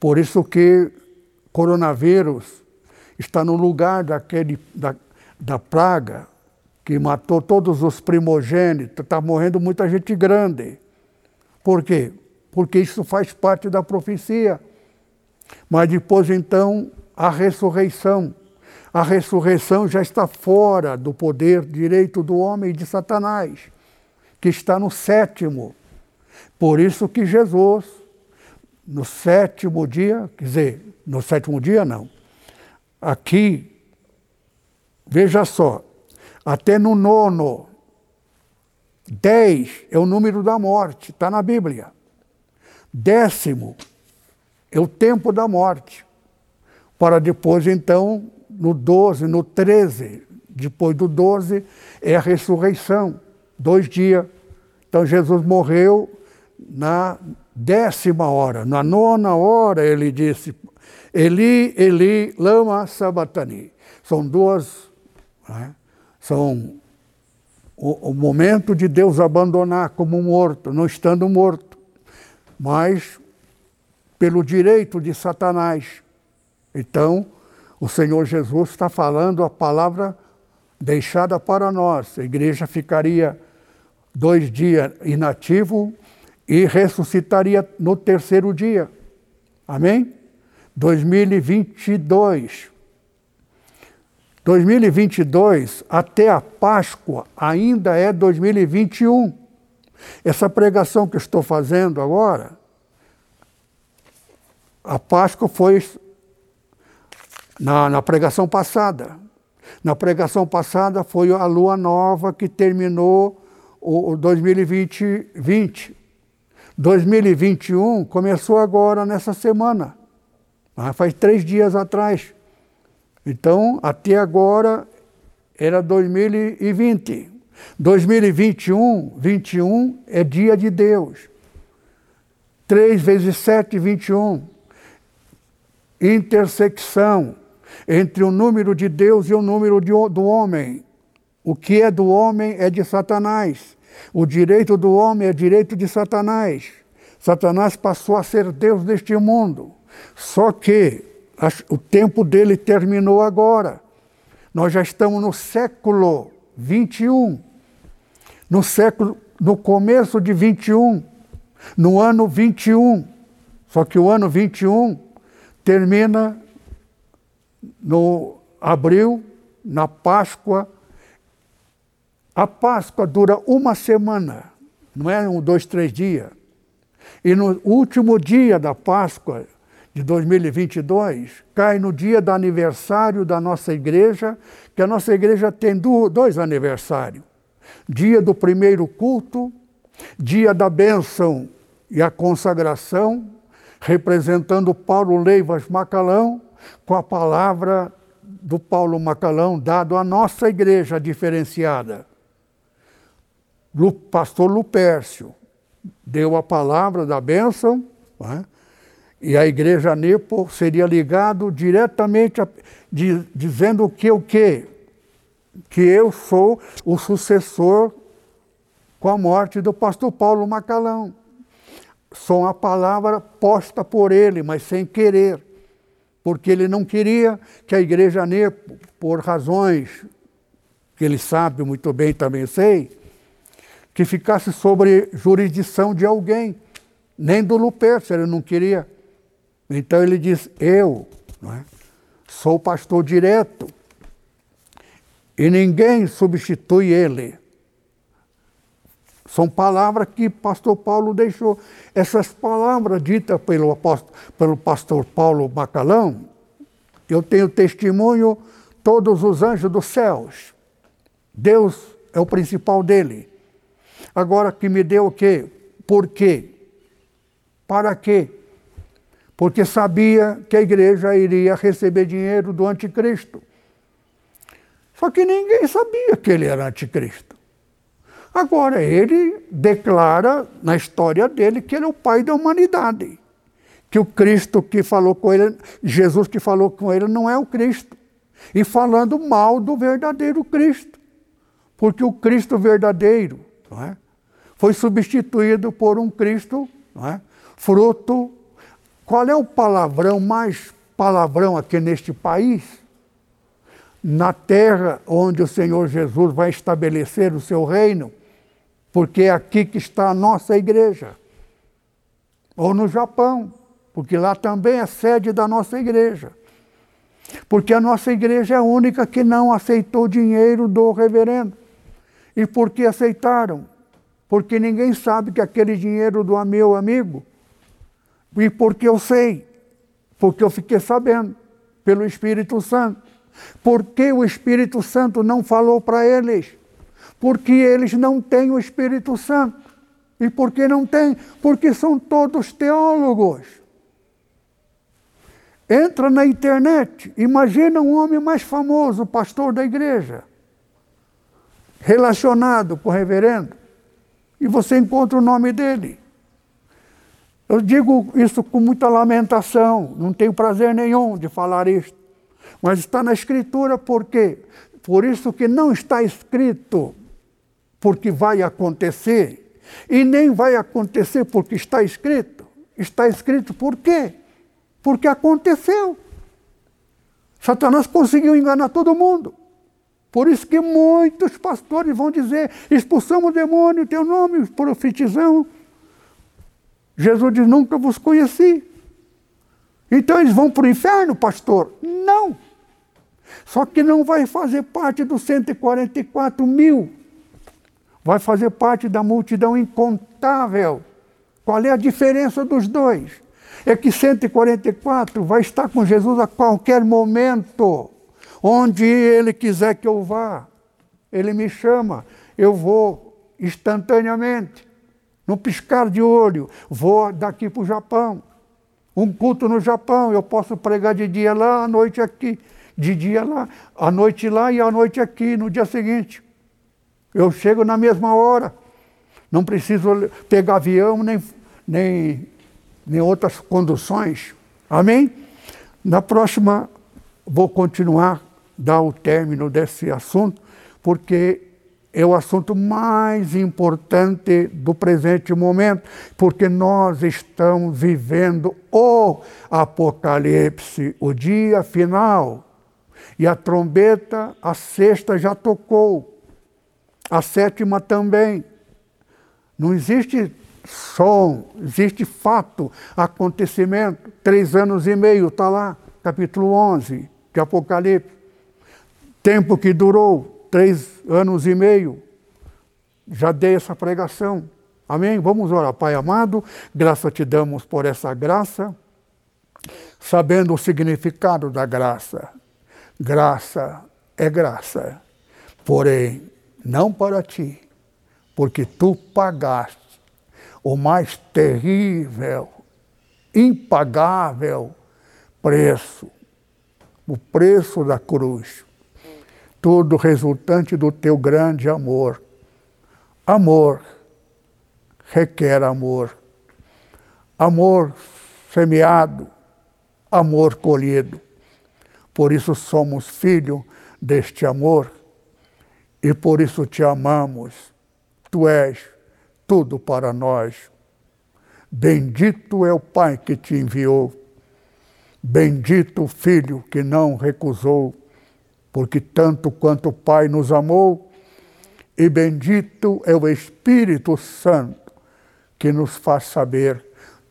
Por isso que coronavírus está no lugar daquele, da, da praga que matou todos os primogênitos, está morrendo muita gente grande. Por quê? Porque isso faz parte da profecia. Mas depois, então, a ressurreição. A ressurreição já está fora do poder direito do homem e de Satanás, que está no sétimo. Por isso que Jesus, no sétimo dia, quer dizer, no sétimo dia não, aqui, veja só, até no nono, dez é o número da morte, está na Bíblia. Décimo é o tempo da morte. Para depois, então, no 12, no 13, depois do 12, é a ressurreição, dois dias. Então Jesus morreu na décima hora, na nona hora, ele disse: Eli, Eli, lama sabatani. São duas, né? são o, o momento de Deus abandonar como morto, não estando morto, mas pelo direito de Satanás. Então, o Senhor Jesus está falando a palavra deixada para nós. A igreja ficaria dois dias inativo e ressuscitaria no terceiro dia. Amém? 2022. 2022 até a Páscoa ainda é 2021. Essa pregação que estou fazendo agora, a Páscoa foi na, na pregação passada. Na pregação passada foi a lua nova que terminou o, o 2020. 20. 2021 começou agora nessa semana, faz três dias atrás. Então, até agora era 2020. 2021, 21 é dia de Deus. 3 vezes 7, 21. Intersecção entre o número de Deus e o número de, do homem. O que é do homem é de Satanás. O direito do homem é direito de Satanás. Satanás passou a ser Deus deste mundo. Só que o tempo dele terminou agora. Nós já estamos no século 21. No século, no começo de 21, no ano 21. Só que o ano 21 termina no abril, na Páscoa. A Páscoa dura uma semana, não é um, dois, três dias. E no último dia da Páscoa de 2022, cai no dia do aniversário da nossa igreja, que a nossa igreja tem dois aniversários. Dia do primeiro culto, dia da bênção e a consagração, representando Paulo Leivas Macalão, com a palavra do Paulo Macalão dado à nossa igreja diferenciada. Pastor Lupércio deu a palavra da bênção, né? E a igreja Nepo seria ligado diretamente a, de, dizendo que o quê? Que eu sou o sucessor com a morte do pastor Paulo Macalão. Sou a palavra posta por ele, mas sem querer porque ele não queria que a igreja Nepo, por razões que ele sabe muito bem, também sei, que ficasse sobre jurisdição de alguém, nem do Lupercio, ele não queria. Então ele diz: Eu é? sou pastor direto e ninguém substitui ele. São palavras que pastor Paulo deixou. Essas palavras ditas pelo, apóstolo, pelo pastor Paulo Macalão, eu tenho testemunho todos os anjos dos céus. Deus é o principal dele. Agora que me deu o quê? Por quê? Para quê? Porque sabia que a igreja iria receber dinheiro do anticristo. Só que ninguém sabia que ele era anticristo. Agora, ele declara na história dele que ele é o pai da humanidade. Que o Cristo que falou com ele, Jesus que falou com ele, não é o Cristo. E falando mal do verdadeiro Cristo. Porque o Cristo verdadeiro é, foi substituído por um Cristo é, fruto. Qual é o palavrão mais palavrão aqui neste país? na terra onde o Senhor Jesus vai estabelecer o seu reino, porque é aqui que está a nossa igreja. Ou no Japão, porque lá também é sede da nossa igreja. Porque a nossa igreja é a única que não aceitou dinheiro do reverendo. E por que aceitaram? Porque ninguém sabe que aquele dinheiro do meu amigo, e porque eu sei, porque eu fiquei sabendo, pelo Espírito Santo. Porque o Espírito Santo não falou para eles? Porque eles não têm o Espírito Santo. E por que não têm? Porque são todos teólogos. Entra na internet, imagina um homem mais famoso, pastor da igreja, relacionado com o reverendo, e você encontra o nome dele. Eu digo isso com muita lamentação, não tenho prazer nenhum de falar isto, mas está na Escritura por quê? Por isso que não está escrito porque vai acontecer, e nem vai acontecer porque está escrito. Está escrito por quê? Porque aconteceu. Satanás conseguiu enganar todo mundo. Por isso que muitos pastores vão dizer: expulsamos o demônio, teu nome, profetizamos. Jesus diz: nunca vos conheci. Então eles vão para o inferno, pastor? Não. Só que não vai fazer parte dos 144 mil. Vai fazer parte da multidão incontável. Qual é a diferença dos dois? é que 144 vai estar com Jesus a qualquer momento, onde Ele quiser que eu vá. Ele me chama, eu vou instantaneamente, no piscar de olho, vou daqui para o Japão. Um culto no Japão, eu posso pregar de dia lá, à noite aqui, de dia lá, à noite lá e à noite aqui, no dia seguinte. Eu chego na mesma hora. Não preciso pegar avião nem, nem nem outras conduções. Amém? Na próxima, vou continuar, dar o término desse assunto, porque é o assunto mais importante do presente momento, porque nós estamos vivendo o Apocalipse, o dia final. E a trombeta, a sexta já tocou, a sétima também. Não existe som, existe fato, acontecimento. Três anos e meio, está lá, capítulo 11 de Apocalipse. Tempo que durou, três anos e meio. Já dei essa pregação. Amém? Vamos orar. Pai amado, graça te damos por essa graça, sabendo o significado da graça. Graça é graça, porém, não para ti, porque tu pagaste o mais terrível, impagável preço, o preço da cruz. Tudo resultante do teu grande amor. Amor requer amor. Amor semeado, amor colhido. Por isso somos filho deste amor e por isso te amamos. Tu és tudo para nós. Bendito é o Pai que te enviou, bendito o Filho que não recusou, porque tanto quanto o Pai nos amou, e bendito é o Espírito Santo que nos faz saber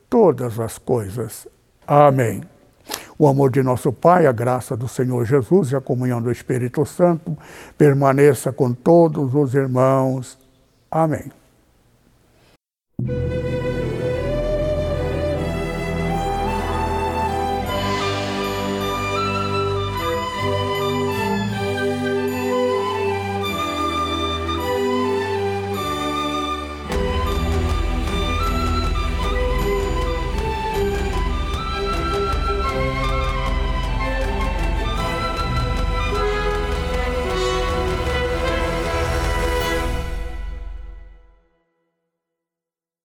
todas as coisas. Amém. O amor de nosso Pai, a graça do Senhor Jesus e a comunhão do Espírito Santo permaneça com todos os irmãos. Amém.